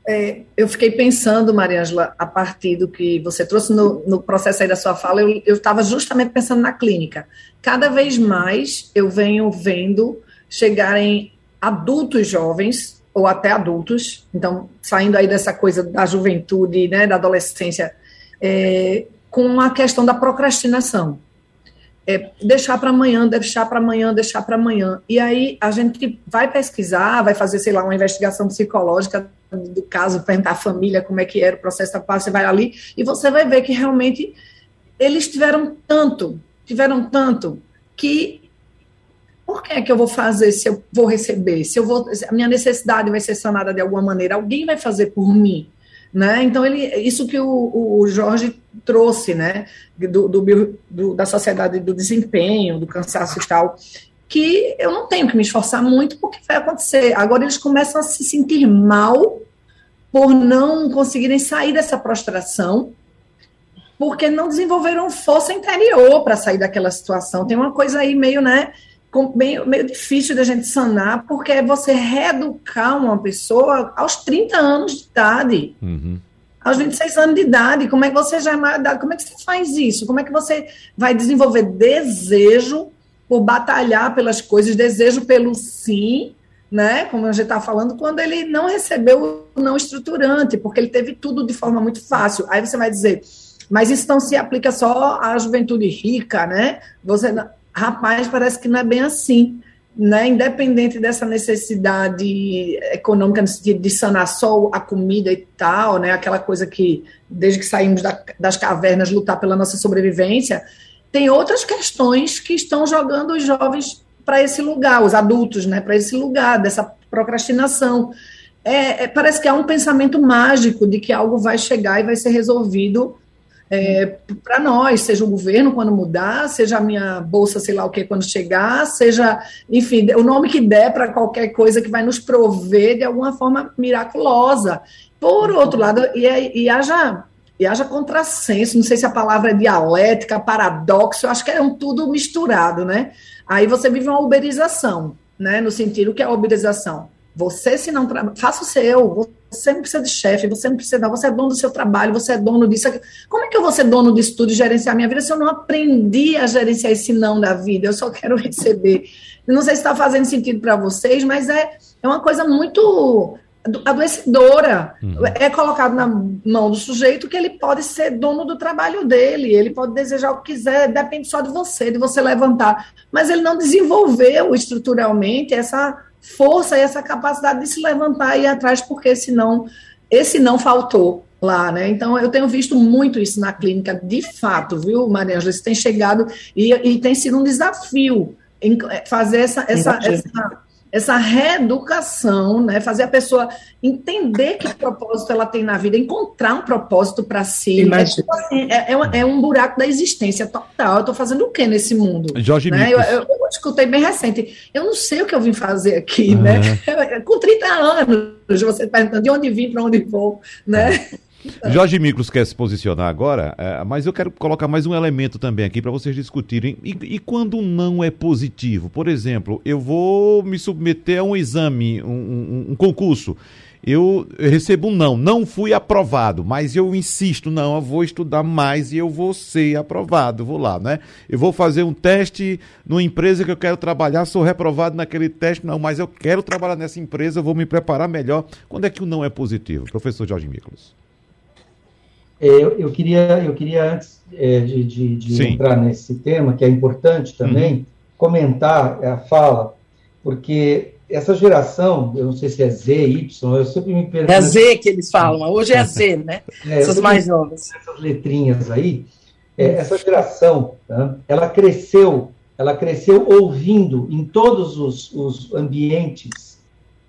é, eu fiquei pensando, Mariângela, a partir do que você trouxe no, no processo aí da sua fala, eu estava justamente pensando na clínica. Cada vez mais eu venho vendo chegarem adultos jovens, ou até adultos, então, saindo aí dessa coisa da juventude, né, da adolescência, é, com a questão da procrastinação. É, deixar para amanhã, deixar para amanhã, deixar para amanhã. E aí a gente vai pesquisar, vai fazer, sei lá, uma investigação psicológica do caso, perguntar à família como é que era o processo da paz, você vai ali e você vai ver que realmente eles tiveram tanto, tiveram tanto, que por que é que eu vou fazer se eu vou receber? Se eu vou, se a minha necessidade vai ser sanada de alguma maneira, alguém vai fazer por mim. Né? Então, ele, isso que o, o Jorge trouxe, né, do, do, do, da sociedade do desempenho, do cansaço e tal, que eu não tenho que me esforçar muito porque vai acontecer. Agora eles começam a se sentir mal por não conseguirem sair dessa prostração, porque não desenvolveram força interior para sair daquela situação. Tem uma coisa aí meio, né, meio, meio difícil da gente sanar, porque é você reeducar uma pessoa aos 30 anos de idade. Uhum. Aos 26 anos de idade, como é que você já é como é que você faz isso? Como é que você vai desenvolver desejo por batalhar pelas coisas, desejo pelo sim, né? Como a gente está falando, quando ele não recebeu o não estruturante, porque ele teve tudo de forma muito fácil. Aí você vai dizer, mas isso não se aplica só à juventude rica, né? Você rapaz, parece que não é bem assim. Né, independente dessa necessidade econômica no sentido de sanar só a comida e tal, né, aquela coisa que desde que saímos da, das cavernas lutar pela nossa sobrevivência, tem outras questões que estão jogando os jovens para esse lugar, os adultos, né, para esse lugar dessa procrastinação. É, é, parece que há um pensamento mágico de que algo vai chegar e vai ser resolvido é, para nós, seja o governo quando mudar, seja a minha bolsa, sei lá o que, quando chegar, seja, enfim, o nome que der para qualquer coisa que vai nos prover de alguma forma miraculosa. Por outro lado, e, e haja e haja contrassenso, não sei se a palavra é dialética, paradoxo, acho que é um tudo misturado, né? Aí você vive uma uberização, né? No sentido que é a uberização. Você, se não trabalha, faça o seu, você não precisa de chefe, você não precisa, você é dono do seu trabalho, você é dono disso. Como é que eu vou ser dono disso tudo e gerenciar a minha vida se eu não aprendi a gerenciar esse não da vida? Eu só quero receber. Eu não sei se está fazendo sentido para vocês, mas é, é uma coisa muito adoecedora. Uhum. É colocado na mão do sujeito que ele pode ser dono do trabalho dele, ele pode desejar o que quiser, depende só de você, de você levantar. Mas ele não desenvolveu estruturalmente essa força e essa capacidade de se levantar e ir atrás, porque senão esse não faltou lá, né? Então eu tenho visto muito isso na clínica, de fato, viu, Maria Angela? Isso tem chegado e, e tem sido um desafio em fazer essa, essa, essa essa reeducação, né, fazer a pessoa entender que propósito ela tem na vida, encontrar um propósito para si. É, assim, é, é, é, um buraco da existência total. Eu estou fazendo o que nesse mundo? Jorge né? eu, eu, eu, escutei bem recente. Eu não sei o que eu vim fazer aqui, né? Com 30 anos, você perguntando de onde vim, para onde vou, né? Jorge Miklos quer se posicionar agora, é, mas eu quero colocar mais um elemento também aqui para vocês discutirem. E, e, quando não é positivo? Por exemplo, eu vou me submeter a um exame, um, um, um concurso. Eu recebo um não, não fui aprovado, mas eu insisto, não, eu vou estudar mais e eu vou ser aprovado, vou lá, né? Eu vou fazer um teste numa empresa que eu quero trabalhar, sou reprovado naquele teste, não, mas eu quero trabalhar nessa empresa, vou me preparar melhor. Quando é que o não é positivo? Professor Jorge Miklos. É, eu, eu, queria, eu queria antes é, de, de, de entrar nesse tema, que é importante também, uhum. comentar a fala, porque essa geração, eu não sei se é Z, Y, eu sempre me pergunto. É Z que eles falam, hoje é Z, né? É, Essas mais novas. Essas letrinhas aí, é, essa geração, tá? ela cresceu ela cresceu ouvindo em todos os, os ambientes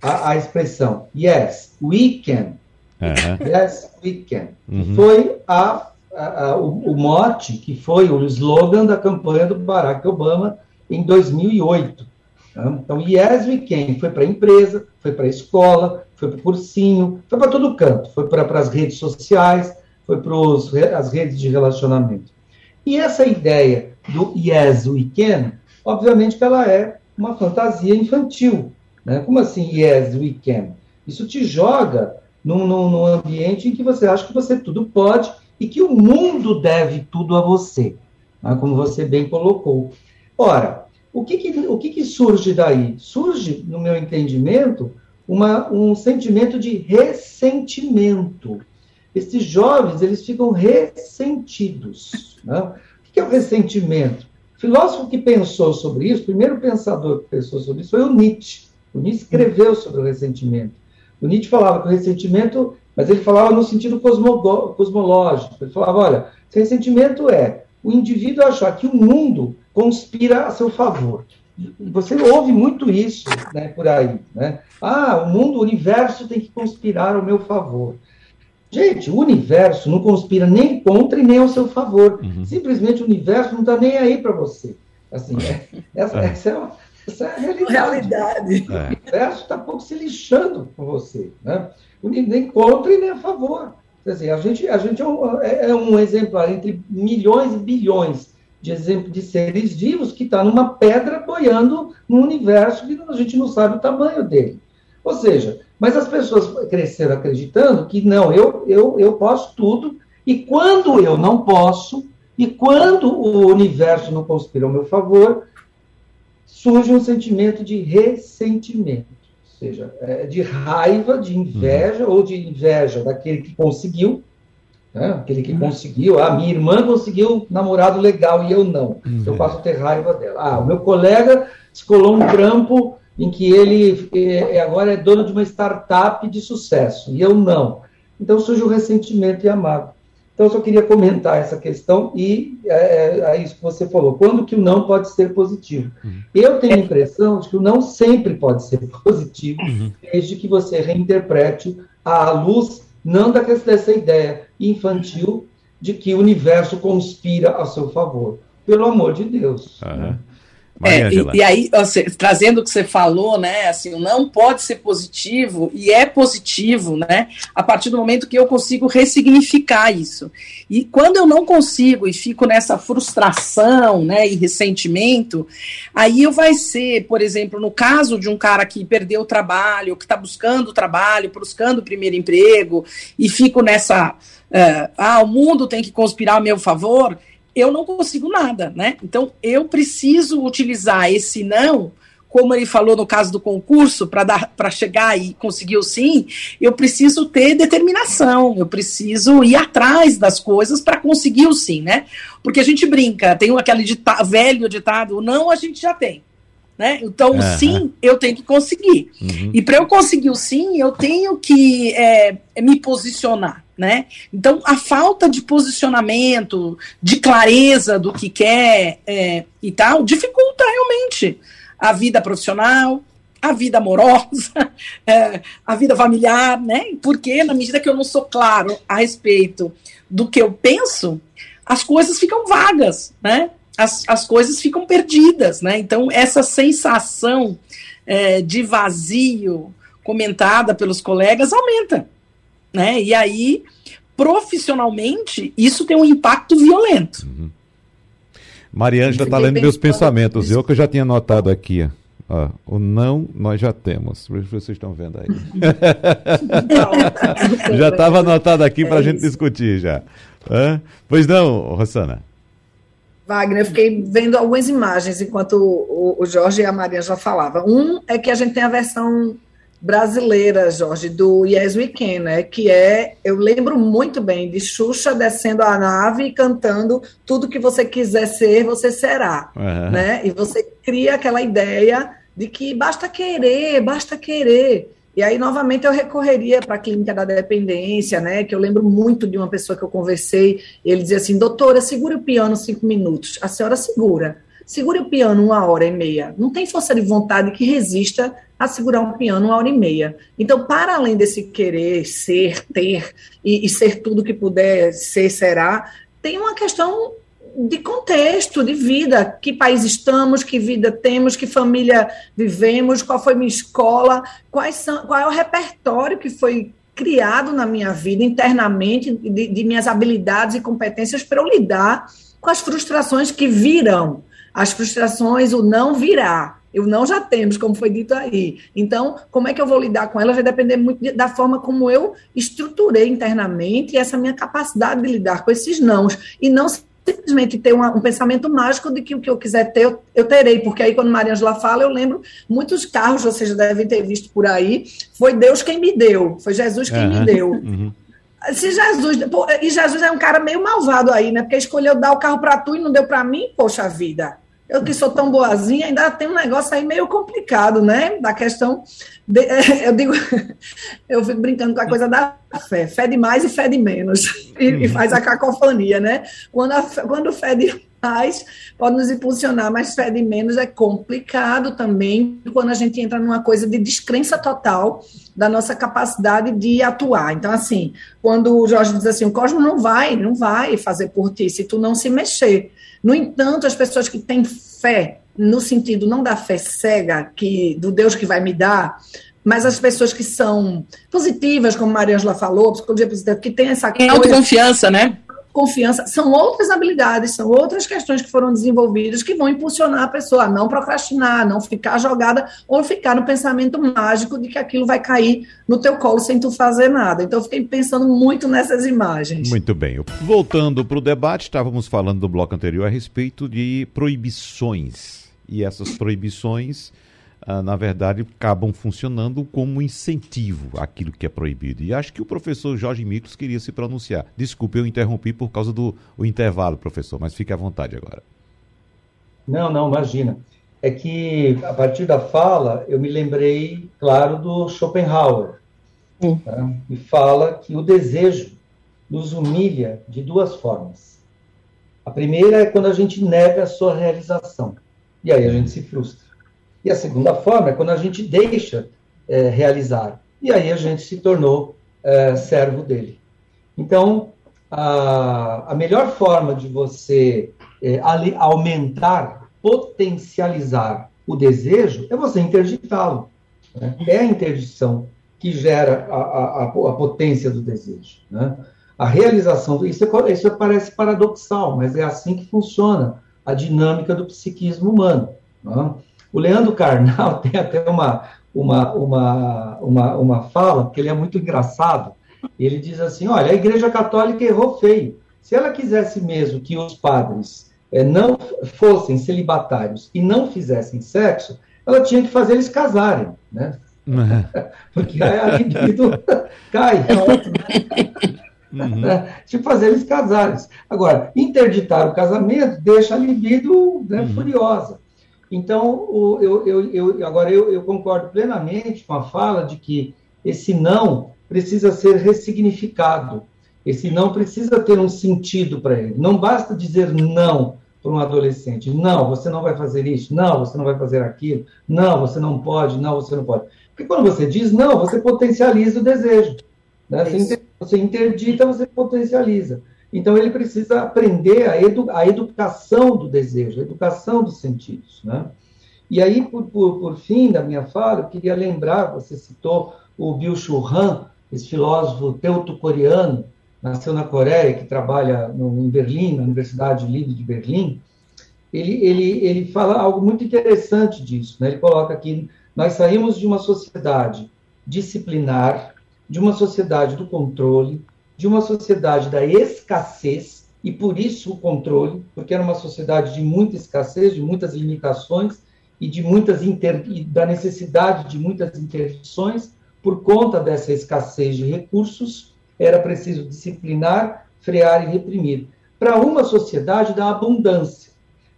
a, a, expressão Yes, we can. Uhum. Yes, we can. Uhum. Foi a, a, o, o mote, que foi o slogan da campanha do Barack Obama em 2008. Tá? Então, Yes, we can. Foi para a empresa, foi para a escola, foi para o cursinho, foi para todo canto. Foi para as redes sociais, foi para as redes de relacionamento. E essa ideia do Yes, we can, obviamente que ela é uma fantasia infantil. Né? Como assim, Yes, we can? Isso te joga num, num, num ambiente em que você acha que você tudo pode e que o mundo deve tudo a você, né? como você bem colocou. Ora, o que, que o que, que, surge daí? Surge, no meu entendimento, uma, um sentimento de ressentimento. Esses jovens, eles ficam ressentidos. Né? O que é o ressentimento? O filósofo que pensou sobre isso, o primeiro pensador que pensou sobre isso foi o Nietzsche. O Nietzsche escreveu sobre o ressentimento. O Nietzsche falava que o ressentimento, mas ele falava no sentido cosmológico. Ele falava, olha, esse ressentimento é o indivíduo achar que o mundo conspira a seu favor. Você ouve muito isso né, por aí. Né? Ah, o mundo, o universo tem que conspirar ao meu favor. Gente, o universo não conspira nem contra e nem ao seu favor. Uhum. Simplesmente o universo não está nem aí para você. Assim, é, essa, é. essa, é uma, essa, é a realidade. realidade. É. O universo está pouco se lixando com você. Né? Nem contra e nem a favor. Quer dizer, a gente, a gente é, um, é, é um exemplar entre milhões e bilhões de exemplo de seres vivos que está numa pedra boiando num universo que a gente não sabe o tamanho dele. Ou seja, mas as pessoas cresceram acreditando que não, eu, eu, eu posso tudo, e quando eu não posso, e quando o universo não conspira ao meu favor, surge um sentimento de ressentimento, ou seja, é, de raiva, de inveja, uhum. ou de inveja daquele que conseguiu, né? aquele que uhum. conseguiu, ah, minha irmã conseguiu namorado legal e eu não, uhum. eu passo a ter raiva dela. Ah, o meu colega escolou um trampo em que ele é, é, agora é dono de uma startup de sucesso, e eu não. Então surge o ressentimento e a mágoa. Então eu só queria comentar essa questão e é, é, é isso que você falou. Quando que o não pode ser positivo? Uhum. Eu tenho a impressão de que o não sempre pode ser positivo, uhum. desde que você reinterprete à luz não dessa ideia infantil de que o universo conspira a seu favor. Pelo amor de Deus. Uhum. Né? É, e, e, aí, assim, trazendo o que você falou, né, assim, não pode ser positivo, e é positivo, né, a partir do momento que eu consigo ressignificar isso. E quando eu não consigo e fico nessa frustração, né, e ressentimento, aí eu vai ser, por exemplo, no caso de um cara que perdeu o trabalho, que está buscando trabalho, buscando o primeiro emprego, e fico nessa, uh, ah, o mundo tem que conspirar a meu favor, eu não consigo nada, né? Então eu preciso utilizar esse não, como ele falou no caso do concurso, para dar para chegar e conseguir o sim, eu preciso ter determinação, eu preciso ir atrás das coisas para conseguir o sim, né? Porque a gente brinca, tem aquele dita velho ditado, o não a gente já tem. Né? Então, uhum. o sim eu tenho que conseguir. Uhum. E para eu conseguir o sim, eu tenho que é, me posicionar. Né? Então, a falta de posicionamento, de clareza do que quer é, e tal, dificulta realmente a vida profissional, a vida amorosa, é, a vida familiar, né? Porque na medida que eu não sou claro a respeito do que eu penso, as coisas ficam vagas, né? as, as coisas ficam perdidas, né? Então, essa sensação é, de vazio comentada pelos colegas aumenta, né? E aí, profissionalmente, isso tem um impacto violento. Uhum. Mariângela está lendo meus pensamentos, eu que eu já tinha anotado aqui, ó. o não nós já temos. Vocês estão vendo aí. já estava anotado aqui para a é gente discutir já. Hã? Pois não, Rosana. Wagner, eu fiquei vendo algumas imagens enquanto o, o Jorge e a Maria já falavam. Um é que a gente tem a versão brasileira, Jorge, do Yes We Can, né? Que é, eu lembro muito bem de Xuxa descendo a nave e cantando tudo que você quiser ser, você será, uhum. né? E você cria aquela ideia de que basta querer, basta querer. E aí, novamente, eu recorreria para a clínica da dependência, né? Que eu lembro muito de uma pessoa que eu conversei, ele dizia assim: doutora, segura o piano cinco minutos. A senhora segura. Segure o piano uma hora e meia. Não tem força de vontade que resista a segurar um piano uma hora e meia. Então, para além desse querer ser, ter e, e ser tudo que puder ser, será, tem uma questão de contexto, de vida, que país estamos, que vida temos, que família vivemos, qual foi minha escola, quais são, qual é o repertório que foi criado na minha vida internamente de, de minhas habilidades e competências para eu lidar com as frustrações que virão. As frustrações, o não virá. O não já temos, como foi dito aí. Então, como é que eu vou lidar com ela vai depender muito da forma como eu estruturei internamente essa minha capacidade de lidar com esses nãos. E não simplesmente ter uma, um pensamento mágico de que o que eu quiser ter, eu, eu terei, porque aí quando Maria Angela fala, eu lembro muitos carros, vocês já devem ter visto por aí, foi Deus quem me deu, foi Jesus quem uhum, me deu. Uhum. Se Jesus, pô, e Jesus é um cara meio malvado aí, né? Porque escolheu dar o carro para tu e não deu para mim, poxa vida. Eu que sou tão boazinha, ainda tem um negócio aí meio complicado, né? Da questão. De, eu digo, eu fico brincando com a coisa da fé. Fé de mais e fé de menos. E, e uhum. faz a cacofonia, né? Quando, a, quando fé de mais pode nos impulsionar, mas fé de menos é complicado também quando a gente entra numa coisa de descrença total da nossa capacidade de atuar. Então, assim, quando o Jorge diz assim, o cosmos não vai, não vai fazer por ti se tu não se mexer. No entanto, as pessoas que têm fé, no sentido não da fé cega, que do Deus que vai me dar, mas as pessoas que são positivas, como Maria Angela falou, psicologia positiva, que tem essa coisa... autoconfiança, né? Confiança, são outras habilidades, são outras questões que foram desenvolvidas que vão impulsionar a pessoa a não procrastinar, não ficar jogada ou ficar no pensamento mágico de que aquilo vai cair no teu colo sem tu fazer nada. Então eu fiquei pensando muito nessas imagens. Muito bem. Voltando para o debate, estávamos falando do bloco anterior a respeito de proibições. E essas proibições ah, na verdade, acabam funcionando como incentivo àquilo que é proibido. E acho que o professor Jorge Micos queria se pronunciar. Desculpe, eu interrompi por causa do intervalo, professor, mas fique à vontade agora. Não, não, imagina. É que, a partir da fala, eu me lembrei, claro, do Schopenhauer. Hum. Tá? E fala que o desejo nos humilha de duas formas. A primeira é quando a gente nega a sua realização. E aí a gente se frustra. E a segunda forma é quando a gente deixa é, realizar. E aí a gente se tornou é, servo dele. Então, a, a melhor forma de você é, ali, aumentar, potencializar o desejo é você interditá-lo. Né? É a interdição que gera a, a, a potência do desejo. Né? A realização, isso, é, isso parece paradoxal, mas é assim que funciona a dinâmica do psiquismo humano. Né? O Leandro Carnal tem até uma, uma, uma, uma, uma fala, que ele é muito engraçado. Ele diz assim: olha, a Igreja Católica errou feio. Se ela quisesse mesmo que os padres é, não fossem celibatários e não fizessem sexo, ela tinha que fazer eles casarem, né? Uhum. Porque aí a libido cai. Uhum. De fazer eles casarem. Agora, interditar o casamento deixa a libido né, uhum. furiosa. Então, o, eu, eu, eu, agora eu, concordo plenamente com a fala de que esse não precisa ser ressignificado. Esse não precisa ter um sentido para ele. Não basta dizer não para um adolescente. Não, você não vai fazer isso. Não, você não vai fazer aquilo. Não, você não pode. Não, você não pode. Porque quando você diz não, você potencializa o desejo. Né? Você interdita, você potencializa. Então, ele precisa aprender a, edu a educação do desejo, a educação dos sentidos. Né? E aí, por, por, por, fim da minha fala, eu queria lembrar, você citou o Byung-Chul Han, esse filósofo teuto-coreano, nasceu na Coreia, que trabalha no, em Berlim, na Universidade Livre de Berlim, ele, ele, ele fala algo muito interessante disso. Né? Ele coloca aqui, nós saímos de uma sociedade disciplinar, de uma sociedade do controle, de uma sociedade da escassez, e por isso o controle, porque era uma sociedade de muita escassez, de muitas limitações e de muitas inter... e da necessidade de muitas interdições, por conta dessa escassez de recursos, era preciso disciplinar, frear e reprimir. Para uma sociedade da abundância,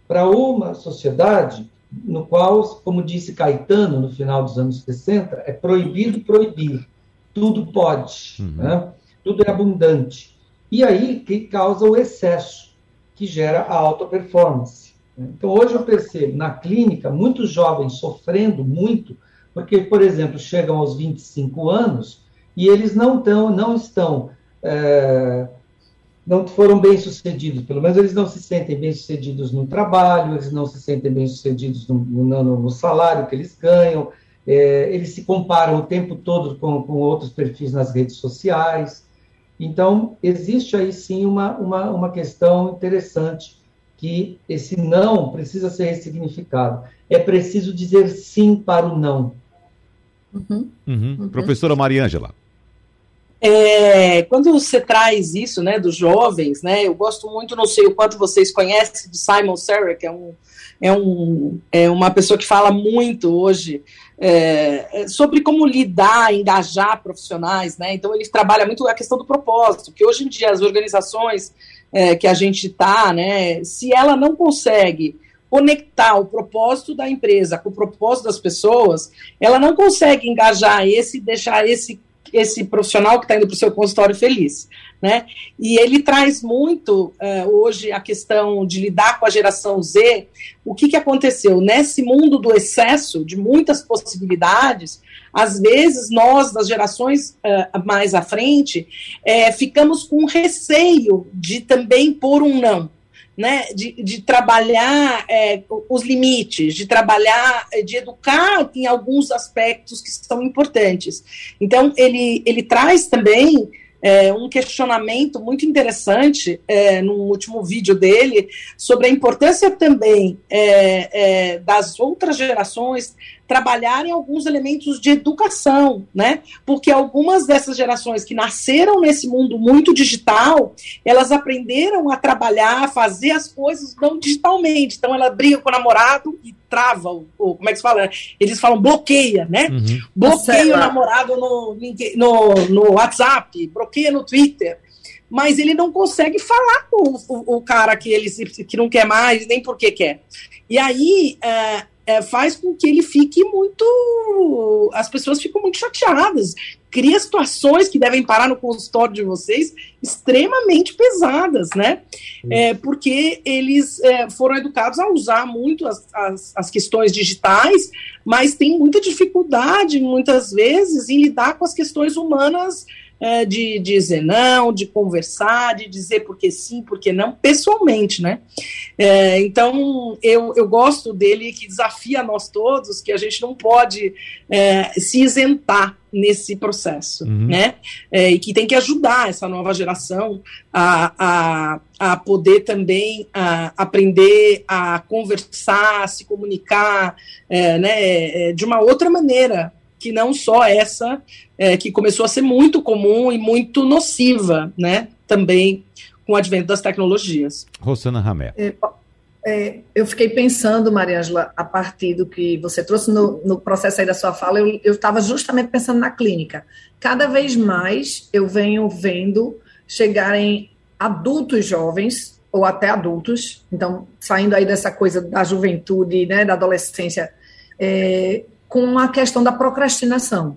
para uma sociedade no qual, como disse Caetano no final dos anos 60, é proibido proibir, tudo pode. Uhum. Né? Tudo é abundante. E aí que causa o excesso, que gera a alta performance. Então, hoje eu percebo na clínica muitos jovens sofrendo muito, porque, por exemplo, chegam aos 25 anos e eles não, tão, não estão. É, não foram bem sucedidos, pelo menos eles não se sentem bem sucedidos no trabalho, eles não se sentem bem sucedidos no, no, no salário que eles ganham, é, eles se comparam o tempo todo com, com outros perfis nas redes sociais. Então, existe aí sim uma, uma, uma questão interessante que esse não precisa ser ressignificado. É preciso dizer sim para o não. Uhum. Uhum. Uhum. Professora Mariângela. É, quando você traz isso, né, dos jovens, né, eu gosto muito, não sei o quanto vocês conhecem, de Simon Sinek, que é, um, é, um, é uma pessoa que fala muito hoje é, é, sobre como lidar, engajar profissionais, né, então ele trabalha muito a questão do propósito, que hoje em dia as organizações é, que a gente está, né, se ela não consegue conectar o propósito da empresa com o propósito das pessoas, ela não consegue engajar esse, deixar esse esse profissional que está indo para o seu consultório feliz. Né? E ele traz muito uh, hoje a questão de lidar com a geração Z. O que, que aconteceu? Nesse mundo do excesso, de muitas possibilidades, às vezes nós, das gerações uh, mais à frente, é, ficamos com receio de também pôr um não né, de, de trabalhar é, os limites, de trabalhar, de educar em alguns aspectos que são importantes. Então, ele, ele traz também é, um questionamento muito interessante é, no último vídeo dele sobre a importância também é, é das outras gerações trabalharem alguns elementos de educação, né? Porque algumas dessas gerações que nasceram nesse mundo muito digital, elas aprenderam a trabalhar, a fazer as coisas não digitalmente. Então ela briga com o namorado e trava, ou, como é que se fala? Eles falam bloqueia, né? Uhum. Bloqueia o namorado no, no, no WhatsApp, bloqueia no Twitter mas ele não consegue falar com o, o, cara que ele que não quer mais, nem porque quer. E aí, é, é, faz com que ele fique muito. As pessoas ficam muito chateadas. Cria situações que devem parar no consultório de vocês extremamente pesadas, né? É, porque eles é, foram educados a usar muito as, as, as questões digitais, mas tem muita dificuldade, muitas vezes, em lidar com as questões humanas é, de dizer não, de conversar, de dizer porque sim, porque não, pessoalmente, né? É, então, eu, eu gosto dele que desafia nós todos que a gente não pode é, se isentar nesse processo, uhum. né? É, e que tem que ajudar essa nova geração a, a, a poder também a, aprender a conversar, a se comunicar, é, né? É, de uma outra maneira, que não só essa é, que começou a ser muito comum e muito nociva, né? Também com o advento das tecnologias. Rosana Ramé. É, é, eu fiquei pensando, Mariângela, a partir do que você trouxe no, no processo aí da sua fala, eu estava justamente pensando na clínica. Cada vez mais eu venho vendo chegarem adultos jovens, ou até adultos, então, saindo aí dessa coisa da juventude, né, da adolescência, é, com a questão da procrastinação.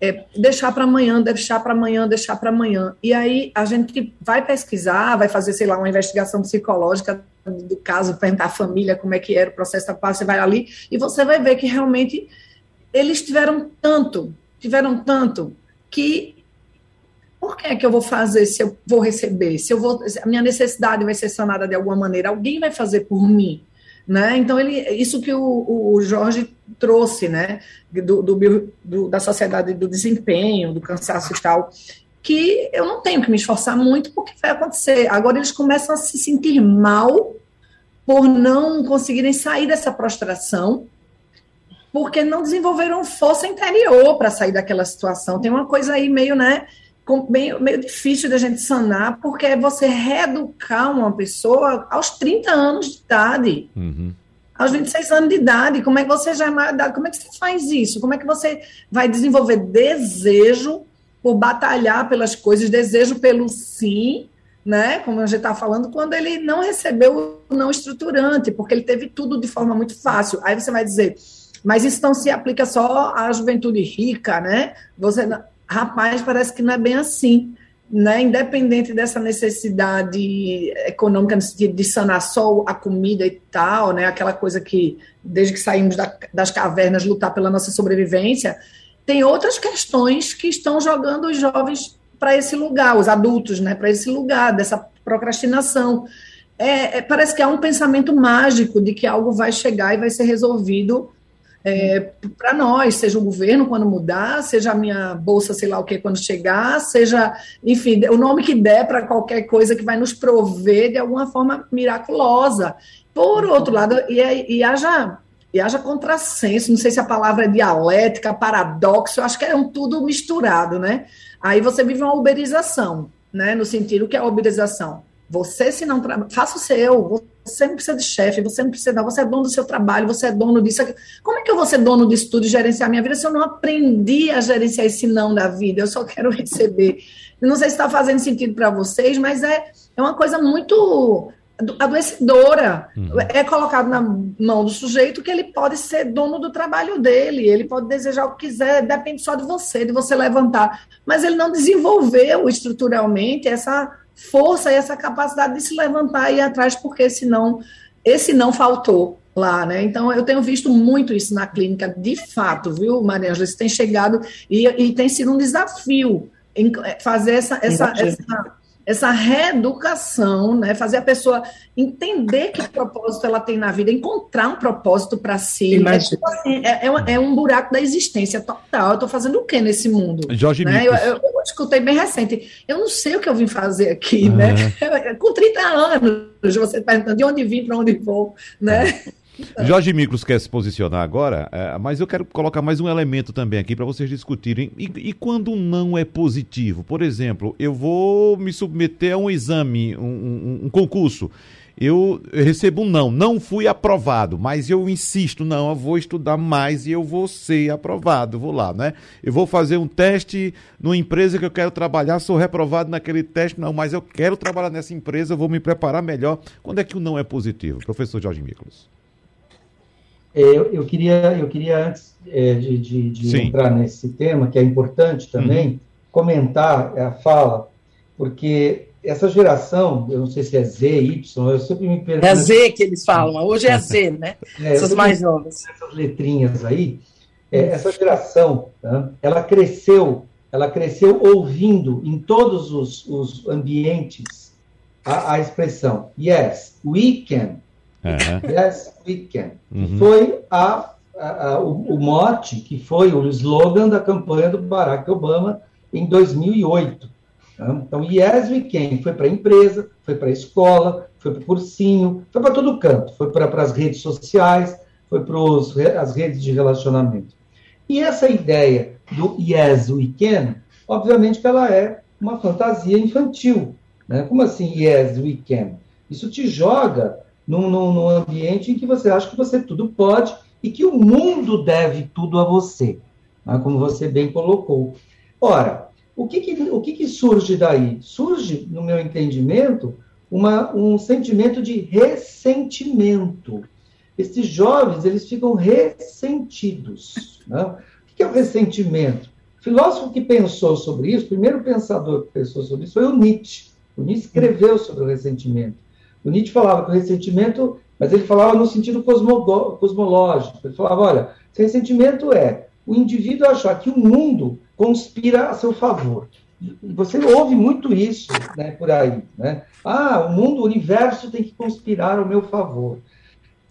É, deixar para amanhã, deixar para amanhã, deixar para amanhã. E aí a gente vai pesquisar, vai fazer, sei lá, uma investigação psicológica do caso, perguntar à família como é que era o processo da paz, você vai ali e você vai ver que realmente eles tiveram tanto, tiveram tanto que por que é que eu vou fazer se eu vou receber? Se eu vou, a minha necessidade vai ser sanada de alguma maneira, alguém vai fazer por mim. Né? Então, ele, isso que o, o Jorge trouxe, né, do, do, do, da sociedade do desempenho, do cansaço e tal, que eu não tenho que me esforçar muito porque vai acontecer. Agora eles começam a se sentir mal por não conseguirem sair dessa prostração, porque não desenvolveram força interior para sair daquela situação. Tem uma coisa aí meio, né, meio, meio difícil da gente sanar, porque é você reeducar uma pessoa aos 30 anos de idade. Uhum. Aos 26 anos de idade, como é que você já é maior idade? Como é que você faz isso? Como é que você vai desenvolver desejo por batalhar pelas coisas, desejo pelo sim, né? Como a gente está falando, quando ele não recebeu o não estruturante, porque ele teve tudo de forma muito fácil. Aí você vai dizer, mas isso não se aplica só à juventude rica, né? Você rapaz, parece que não é bem assim. Né, independente dessa necessidade econômica no sentido de sanar só a comida e tal, né, aquela coisa que, desde que saímos da, das cavernas, lutar pela nossa sobrevivência, tem outras questões que estão jogando os jovens para esse lugar, os adultos, né, para esse lugar dessa procrastinação. É, é, parece que há um pensamento mágico de que algo vai chegar e vai ser resolvido é, para nós, seja o governo quando mudar, seja a minha bolsa, sei lá o que, quando chegar, seja, enfim, o nome que der para qualquer coisa que vai nos prover de alguma forma miraculosa. Por outro lado, e, e haja e haja contrassenso, não sei se a palavra é dialética, paradoxo, eu acho que é um tudo misturado, né? Aí você vive uma uberização, né? No sentido que é a uberização. Você, se não faça o seu, você não precisa de chefe, você não precisa, você é dono do seu trabalho, você é dono disso. Como é que eu vou ser dono disso tudo e gerenciar minha vida se eu não aprendi a gerenciar esse não da vida? Eu só quero receber. não sei se está fazendo sentido para vocês, mas é, é uma coisa muito adoecedora. Uhum. É colocado na mão do sujeito que ele pode ser dono do trabalho dele, ele pode desejar o que quiser, depende só de você, de você levantar. Mas ele não desenvolveu estruturalmente essa força e essa capacidade de se levantar e ir atrás, porque senão esse não faltou lá, né? Então eu tenho visto muito isso na clínica, de fato, viu, Maria Angela? Isso tem chegado e, e tem sido um desafio em fazer essa, essa, essa essa reeducação, né? Fazer a pessoa entender que propósito ela tem na vida, encontrar um propósito para si. É, tipo assim, é, é, é, um buraco da existência total. Eu estou fazendo o que nesse mundo? Jorge né? eu, eu, eu, escutei bem recente. Eu não sei o que eu vim fazer aqui, uhum. né? Com 30 anos, você perguntando de onde vim, para onde vou, né? Jorge Micros quer se posicionar agora, é, mas eu quero colocar mais um elemento também aqui para vocês discutirem. E, e, quando não é positivo? Por exemplo, eu vou me submeter a um exame, um, um, um concurso. Eu recebo um não, não fui aprovado, mas eu insisto, não, eu vou estudar mais e eu vou ser aprovado, vou lá, né? Eu vou fazer um teste numa empresa que eu quero trabalhar, sou reprovado naquele teste, não, mas eu quero trabalhar nessa empresa, eu vou me preparar melhor. Quando é que o não é positivo? Professor Jorge Miklos. É, eu, eu, queria, eu queria antes é, de, de, de entrar nesse tema, que é importante também, uhum. comentar a fala, porque essa geração, eu não sei se é Z, Y, eu sempre me pergunto. É Z que eles falam, hoje é Z, né? É, Essas mais novas. Essas letrinhas aí, é, essa geração, tá? ela cresceu, ela cresceu ouvindo em todos os, os ambientes a, a expressão yes, we can, Uhum. Yes, we can. Uhum. Foi a, a, a o, o, mote, que foi o slogan da campanha do Barack Obama em 2008. Tá? Então, Yes, we can foi para a empresa, foi para a escola, foi para o cursinho, foi para todo canto, foi para as redes sociais, foi para as redes de relacionamento. E essa ideia do Yes, we can, obviamente que ela é uma fantasia infantil. Né? Como assim Yes, we can? Isso te joga num, num, num ambiente em que você acha que você tudo pode e que o mundo deve tudo a você, né, como você bem colocou. Ora, o que, que o que, que, surge daí? Surge, no meu entendimento, uma, um sentimento de ressentimento. Esses jovens, eles ficam ressentidos. Né? O que é o ressentimento? O filósofo que pensou sobre isso, o primeiro pensador que pensou sobre isso foi o Nietzsche. O Nietzsche escreveu sobre o ressentimento. O Nietzsche falava que o ressentimento, mas ele falava no sentido cosmológico. Ele falava, olha, esse ressentimento é o indivíduo achar que o mundo conspira a seu favor. Você ouve muito isso né, por aí. Né? Ah, o mundo, o universo tem que conspirar ao meu favor.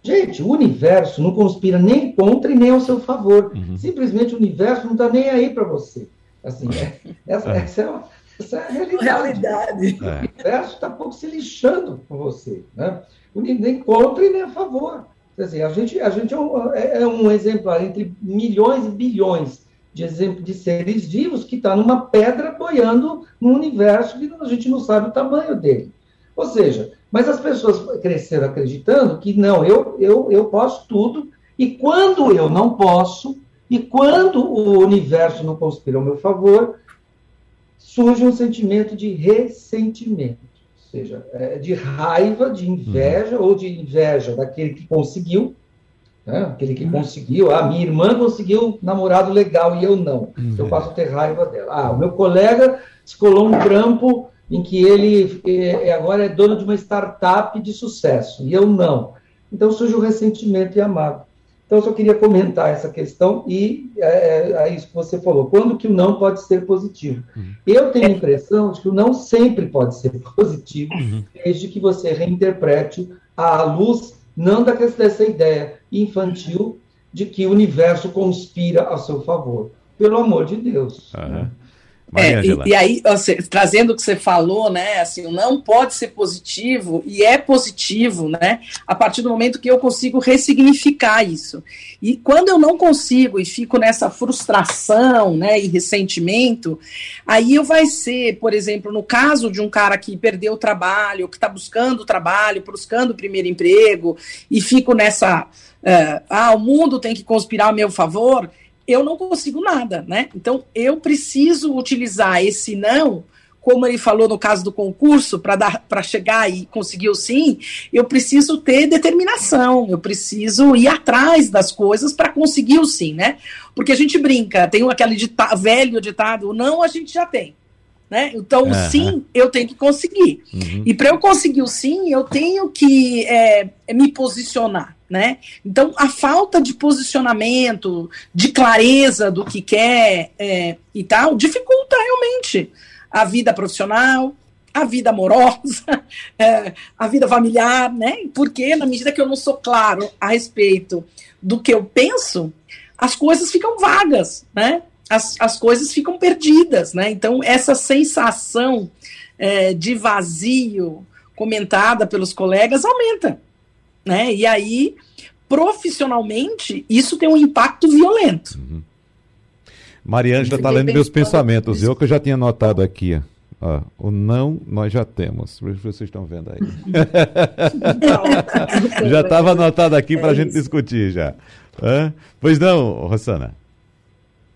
Gente, o universo não conspira nem contra e nem ao seu favor. Uhum. Simplesmente o universo não está nem aí para você. Assim, é, essa, é. essa, é uma, essa é a realidade. realidade. É. O universo está pouco se lixando com você. Né? Nem contra e nem a favor. Quer dizer, a gente, a gente é, um, é, é um exemplar entre milhões e bilhões de exemplos de seres vivos que está numa pedra boiando no universo que a gente não sabe o tamanho dele. Ou seja, mas as pessoas cresceram acreditando que não, eu, eu, eu posso tudo, e quando eu não posso, e quando o universo não conspira ao meu favor, surge um sentimento de ressentimento, ou seja, é, de raiva, de inveja, uhum. ou de inveja daquele que conseguiu, né? aquele que conseguiu. Ah, minha irmã conseguiu namorado legal e eu não. Uhum. Eu passo a ter raiva dela. Ah, o meu colega escolou um trampo em que ele é, agora é dono de uma startup de sucesso e eu não. Então surge o ressentimento e a mágoa. Então, eu só queria comentar essa questão e é, é, é, isso que você falou. Quando que o não pode ser positivo? Uhum. Eu tenho a impressão de que o não sempre pode ser positivo, uhum. desde que você reinterprete à luz, não dessa ideia infantil de que o universo conspira a seu favor. Pelo amor de Deus. Uhum. É, e, e, aí, assim, trazendo o que você falou, né, assim, não pode ser positivo, e é positivo, né, a partir do momento que eu consigo ressignificar isso. E quando eu não consigo e fico nessa frustração, né, e ressentimento, aí eu vai ser, por exemplo, no caso de um cara que perdeu o trabalho, que está buscando trabalho, buscando o primeiro emprego, e fico nessa, uh, ah, o mundo tem que conspirar a meu favor, eu não consigo nada, né? Então eu preciso utilizar esse não, como ele falou no caso do concurso, para dar para chegar e conseguir o sim, eu preciso ter determinação, eu preciso ir atrás das coisas para conseguir o sim, né? Porque a gente brinca, tem aquele dita velho ditado, o não a gente já tem. Né? Então, uhum. o sim eu tenho que conseguir. Uhum. E para eu conseguir o sim, eu tenho que é, me posicionar né? Então, a falta de posicionamento, de clareza do que quer é, e tal, dificulta realmente a vida profissional, a vida amorosa, é, a vida familiar, né? Porque na medida que eu não sou claro a respeito do que eu penso, as coisas ficam vagas, né? As, as coisas ficam perdidas, né? Então, essa sensação é, de vazio comentada pelos colegas aumenta né? E aí, profissionalmente, isso tem um impacto violento. Uhum. Mariângela está lendo meus pensamentos, eu que eu já tinha notado aqui. Ó, o não nós já temos. Vocês estão vendo aí. já estava anotado aqui para a é gente discutir já. Hã? Pois não, Rossana.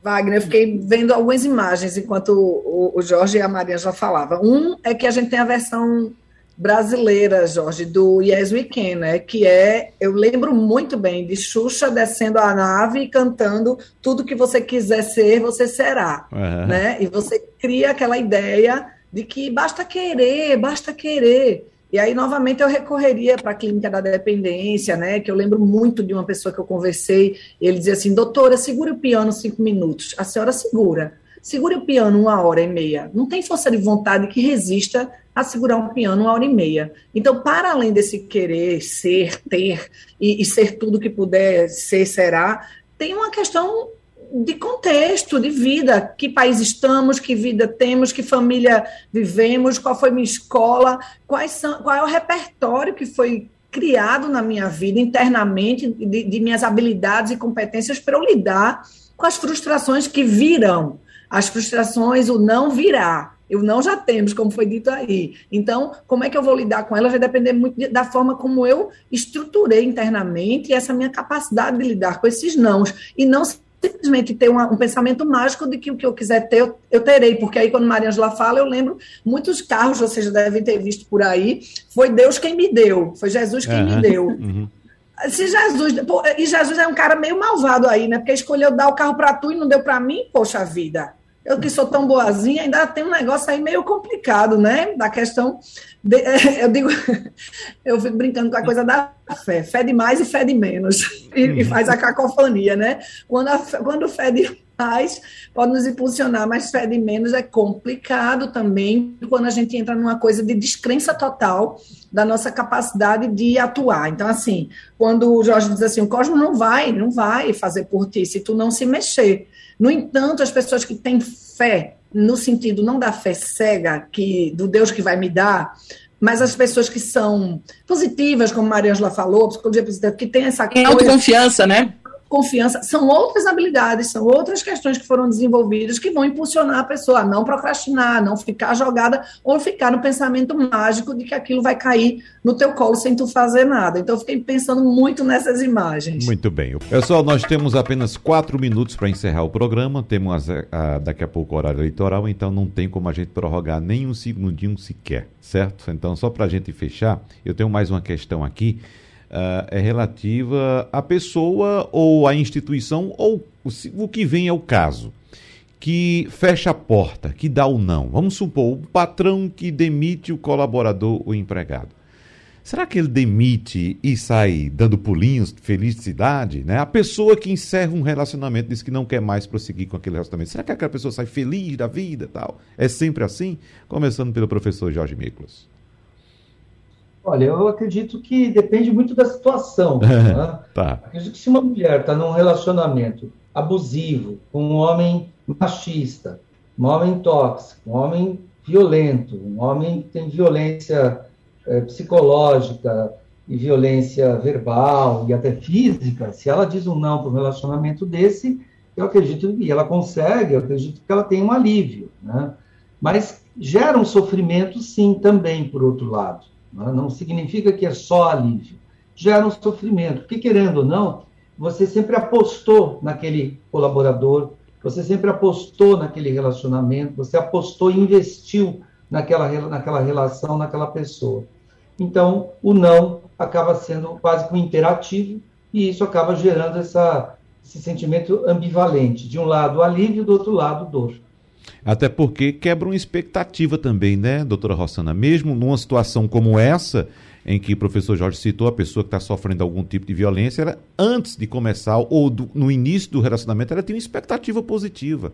Wagner, eu fiquei vendo algumas imagens enquanto o, o Jorge e a Maria já falavam. Um é que a gente tem a versão brasileira, Jorge, do Yes We Can, né? Que é, eu lembro muito bem de Xuxa descendo a nave e cantando tudo que você quiser ser, você será, uhum. né? E você cria aquela ideia de que basta querer, basta querer. E aí, novamente, eu recorreria para a clínica da dependência, né? Que eu lembro muito de uma pessoa que eu conversei, ele dizia assim: doutora, segure o piano cinco minutos. A senhora segura. Segure o piano uma hora e meia. Não tem força de vontade que resista a segurar um piano uma hora e meia. Então, para além desse querer ser, ter e, e ser tudo que puder ser, será, tem uma questão de contexto, de vida, que país estamos, que vida temos, que família vivemos, qual foi minha escola, quais são, qual é o repertório que foi criado na minha vida internamente de, de minhas habilidades e competências para eu lidar com as frustrações que virão. As frustrações, o não virá. O não já temos, como foi dito aí. Então, como é que eu vou lidar com ela vai depender muito da forma como eu estruturei internamente essa minha capacidade de lidar com esses nãos. E não simplesmente ter uma, um pensamento mágico de que o que eu quiser ter, eu, eu terei. Porque aí, quando Maria Angela fala, eu lembro muitos carros, vocês devem ter visto por aí, foi Deus quem me deu, foi Jesus quem uhum. me deu. Uhum. Se Jesus. Pô, e Jesus é um cara meio malvado aí, né? Porque escolheu dar o carro para tu e não deu para mim, poxa vida. Eu que sou tão boazinha, ainda tem um negócio aí meio complicado, né? Da questão. De, eu digo, eu fico brincando com a coisa da fé. Fé de mais e fé de menos. E, e faz a cacofonia, né? Quando, a, quando fé de mais pode nos impulsionar, mas fé de menos é complicado também quando a gente entra numa coisa de descrença total da nossa capacidade de atuar. Então, assim, quando o Jorge diz assim, o cosmos não vai, não vai fazer por ti se tu não se mexer. No entanto, as pessoas que têm fé, no sentido não da fé cega, que do Deus que vai me dar, mas as pessoas que são positivas, como Maria Angela falou, psicologia positiva, que tem essa coisa... Autoconfiança, né? Confiança, são outras habilidades, são outras questões que foram desenvolvidas que vão impulsionar a pessoa a não procrastinar, não ficar jogada ou ficar no pensamento mágico de que aquilo vai cair no teu colo sem tu fazer nada. Então eu fiquei pensando muito nessas imagens. Muito bem. Pessoal, nós temos apenas quatro minutos para encerrar o programa, temos a, a, daqui a pouco o horário eleitoral, então não tem como a gente prorrogar nem um segundinho sequer, certo? Então só para a gente fechar, eu tenho mais uma questão aqui uh, é relativa à pessoa ou à instituição ou o, que vem é o caso que fecha a porta, que dá o não. Vamos supor, o patrão que demite o colaborador, o empregado. Será que ele demite e sai dando pulinhos, felicidade? Né? A pessoa que encerra um relacionamento diz que não quer mais prosseguir com aquele relacionamento. Será que aquela pessoa sai feliz da vida tal? É sempre assim? Começando pelo professor Jorge Miklos. Olha, eu acredito que depende muito da situação. né? tá. Acredito que se uma mulher está num relacionamento abusivo, com um homem machista, um homem tóxico, um homem violento, um homem que tem violência é, psicológica e violência verbal e até física, se ela diz um não para um relacionamento desse, eu acredito, e ela consegue, eu acredito que ela tem um alívio, né? Mas gera um sofrimento, sim, também, por outro lado. Não significa que é só alívio. Gera um sofrimento, porque, querendo ou não, você sempre apostou naquele colaborador, você sempre apostou naquele relacionamento, você apostou e investiu naquela, naquela relação, naquela pessoa. Então, o não acaba sendo quase que um imperativo e isso acaba gerando essa, esse sentimento ambivalente. De um lado, alívio, do outro lado, dor. Até porque quebra uma expectativa também, né, doutora Rossana? Mesmo numa situação como essa, em que o professor Jorge citou, a pessoa que está sofrendo algum tipo de violência, ela, antes de começar, ou do, no início do relacionamento, ela tem uma expectativa positiva.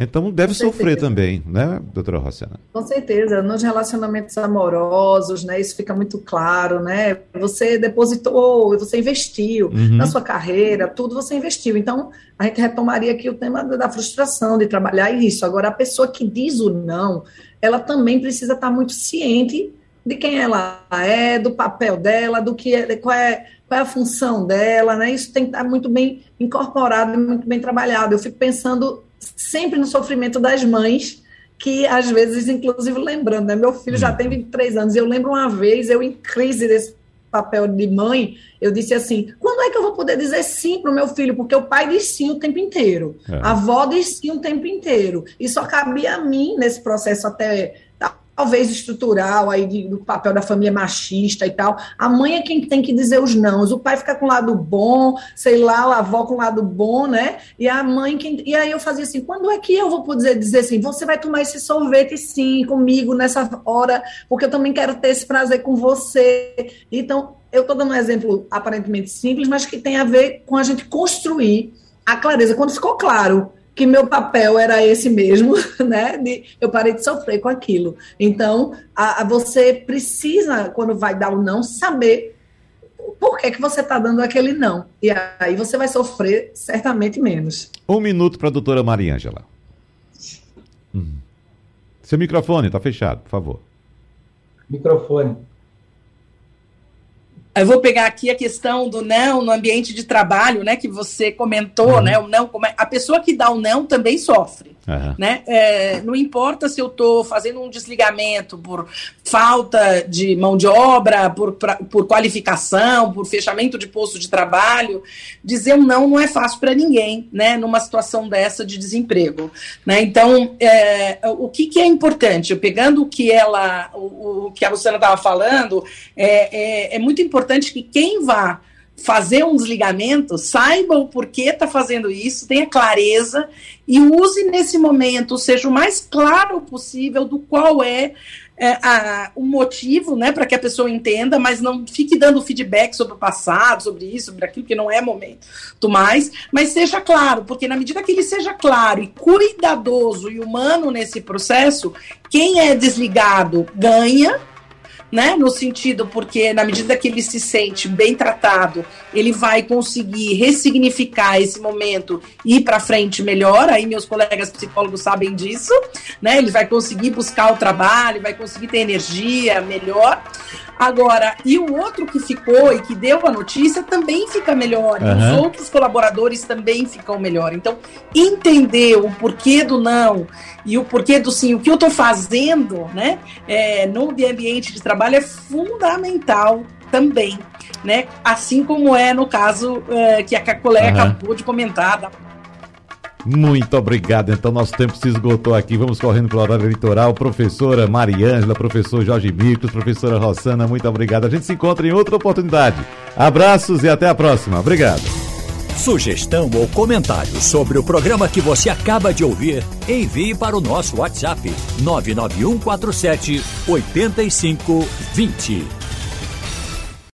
Então deve sofrer também, né, doutora Rossana? Com certeza, nos relacionamentos amorosos, né, isso fica muito claro, né, você depositou, você investiu uhum. na sua carreira, tudo você investiu, então a gente retomaria aqui o tema da frustração, de trabalhar isso, agora a pessoa que diz o não, ela também precisa estar muito ciente de quem ela é, do papel dela, do que é, qual é, qual é a função dela, né, isso tem que estar muito bem incorporado, muito bem trabalhado, eu fico pensando sempre no sofrimento das mães, que às vezes, inclusive, lembrando, né? Meu filho já tem 23 anos, eu lembro uma vez, eu em crise desse papel de mãe, eu disse assim: quando é que eu vou poder dizer sim para o meu filho? Porque o pai diz sim o tempo inteiro, é. a avó diz sim o tempo inteiro, e só cabia a mim nesse processo até talvez estrutural aí de, do papel da família machista e tal. A mãe é quem tem que dizer os nãos, o pai fica com o lado bom, sei lá, a avó com o lado bom, né? E a mãe quem e aí eu fazia assim, quando é que eu vou poder dizer assim, você vai tomar esse sorvete sim comigo nessa hora, porque eu também quero ter esse prazer com você. Então, eu estou dando um exemplo aparentemente simples, mas que tem a ver com a gente construir a clareza. Quando ficou claro que meu papel era esse mesmo, né? De, eu parei de sofrer com aquilo. Então, a, a você precisa, quando vai dar o não, saber por que, que você está dando aquele não. E aí você vai sofrer certamente menos. Um minuto para a doutora Mariângela. Hum. Seu microfone está fechado, por favor. Microfone. Eu vou pegar aqui a questão do não no ambiente de trabalho, né, que você comentou, uhum. né, o não, é, a pessoa que dá o não também sofre. Uhum. Né? É, não importa se eu estou fazendo um desligamento por falta de mão de obra, por, pra, por qualificação, por fechamento de posto de trabalho, dizer um não não é fácil para ninguém, né? Numa situação dessa de desemprego. Né? Então, é, o que, que, é importante? Pegando o que ela, o, o que a Luciana estava falando, é, é, é muito importante que quem vá fazer um desligamento, saiba o porquê está fazendo isso, tenha clareza e use nesse momento, seja o mais claro possível do qual é, é a, o motivo, né, para que a pessoa entenda, mas não fique dando feedback sobre o passado, sobre isso, sobre aquilo, que não é momento mais, mas seja claro, porque na medida que ele seja claro e cuidadoso e humano nesse processo, quem é desligado ganha né? No sentido, porque na medida que ele se sente bem tratado, ele vai conseguir ressignificar esse momento e ir para frente melhor. Aí meus colegas psicólogos sabem disso, né? Ele vai conseguir buscar o trabalho, vai conseguir ter energia melhor. Agora, e o outro que ficou e que deu a notícia também fica melhor. Uhum. Os outros colaboradores também ficam melhor. Então, entender o porquê do não e o porquê do sim, o que eu estou fazendo, né, é, no ambiente de trabalho é fundamental também, né? Assim como é no caso é, que a colega uhum. acabou de comentar da Muito obrigado. Então, nosso tempo se esgotou aqui. Vamos correndo para o horário eleitoral. Professora Mariângela, professor Jorge Micos, professora Rossana, muito obrigado. A gente se encontra em outra oportunidade. Abraços e até a próxima. Obrigado. Sugestão ou comentário sobre o programa que você acaba de ouvir, envie para o nosso WhatsApp 99147 8520.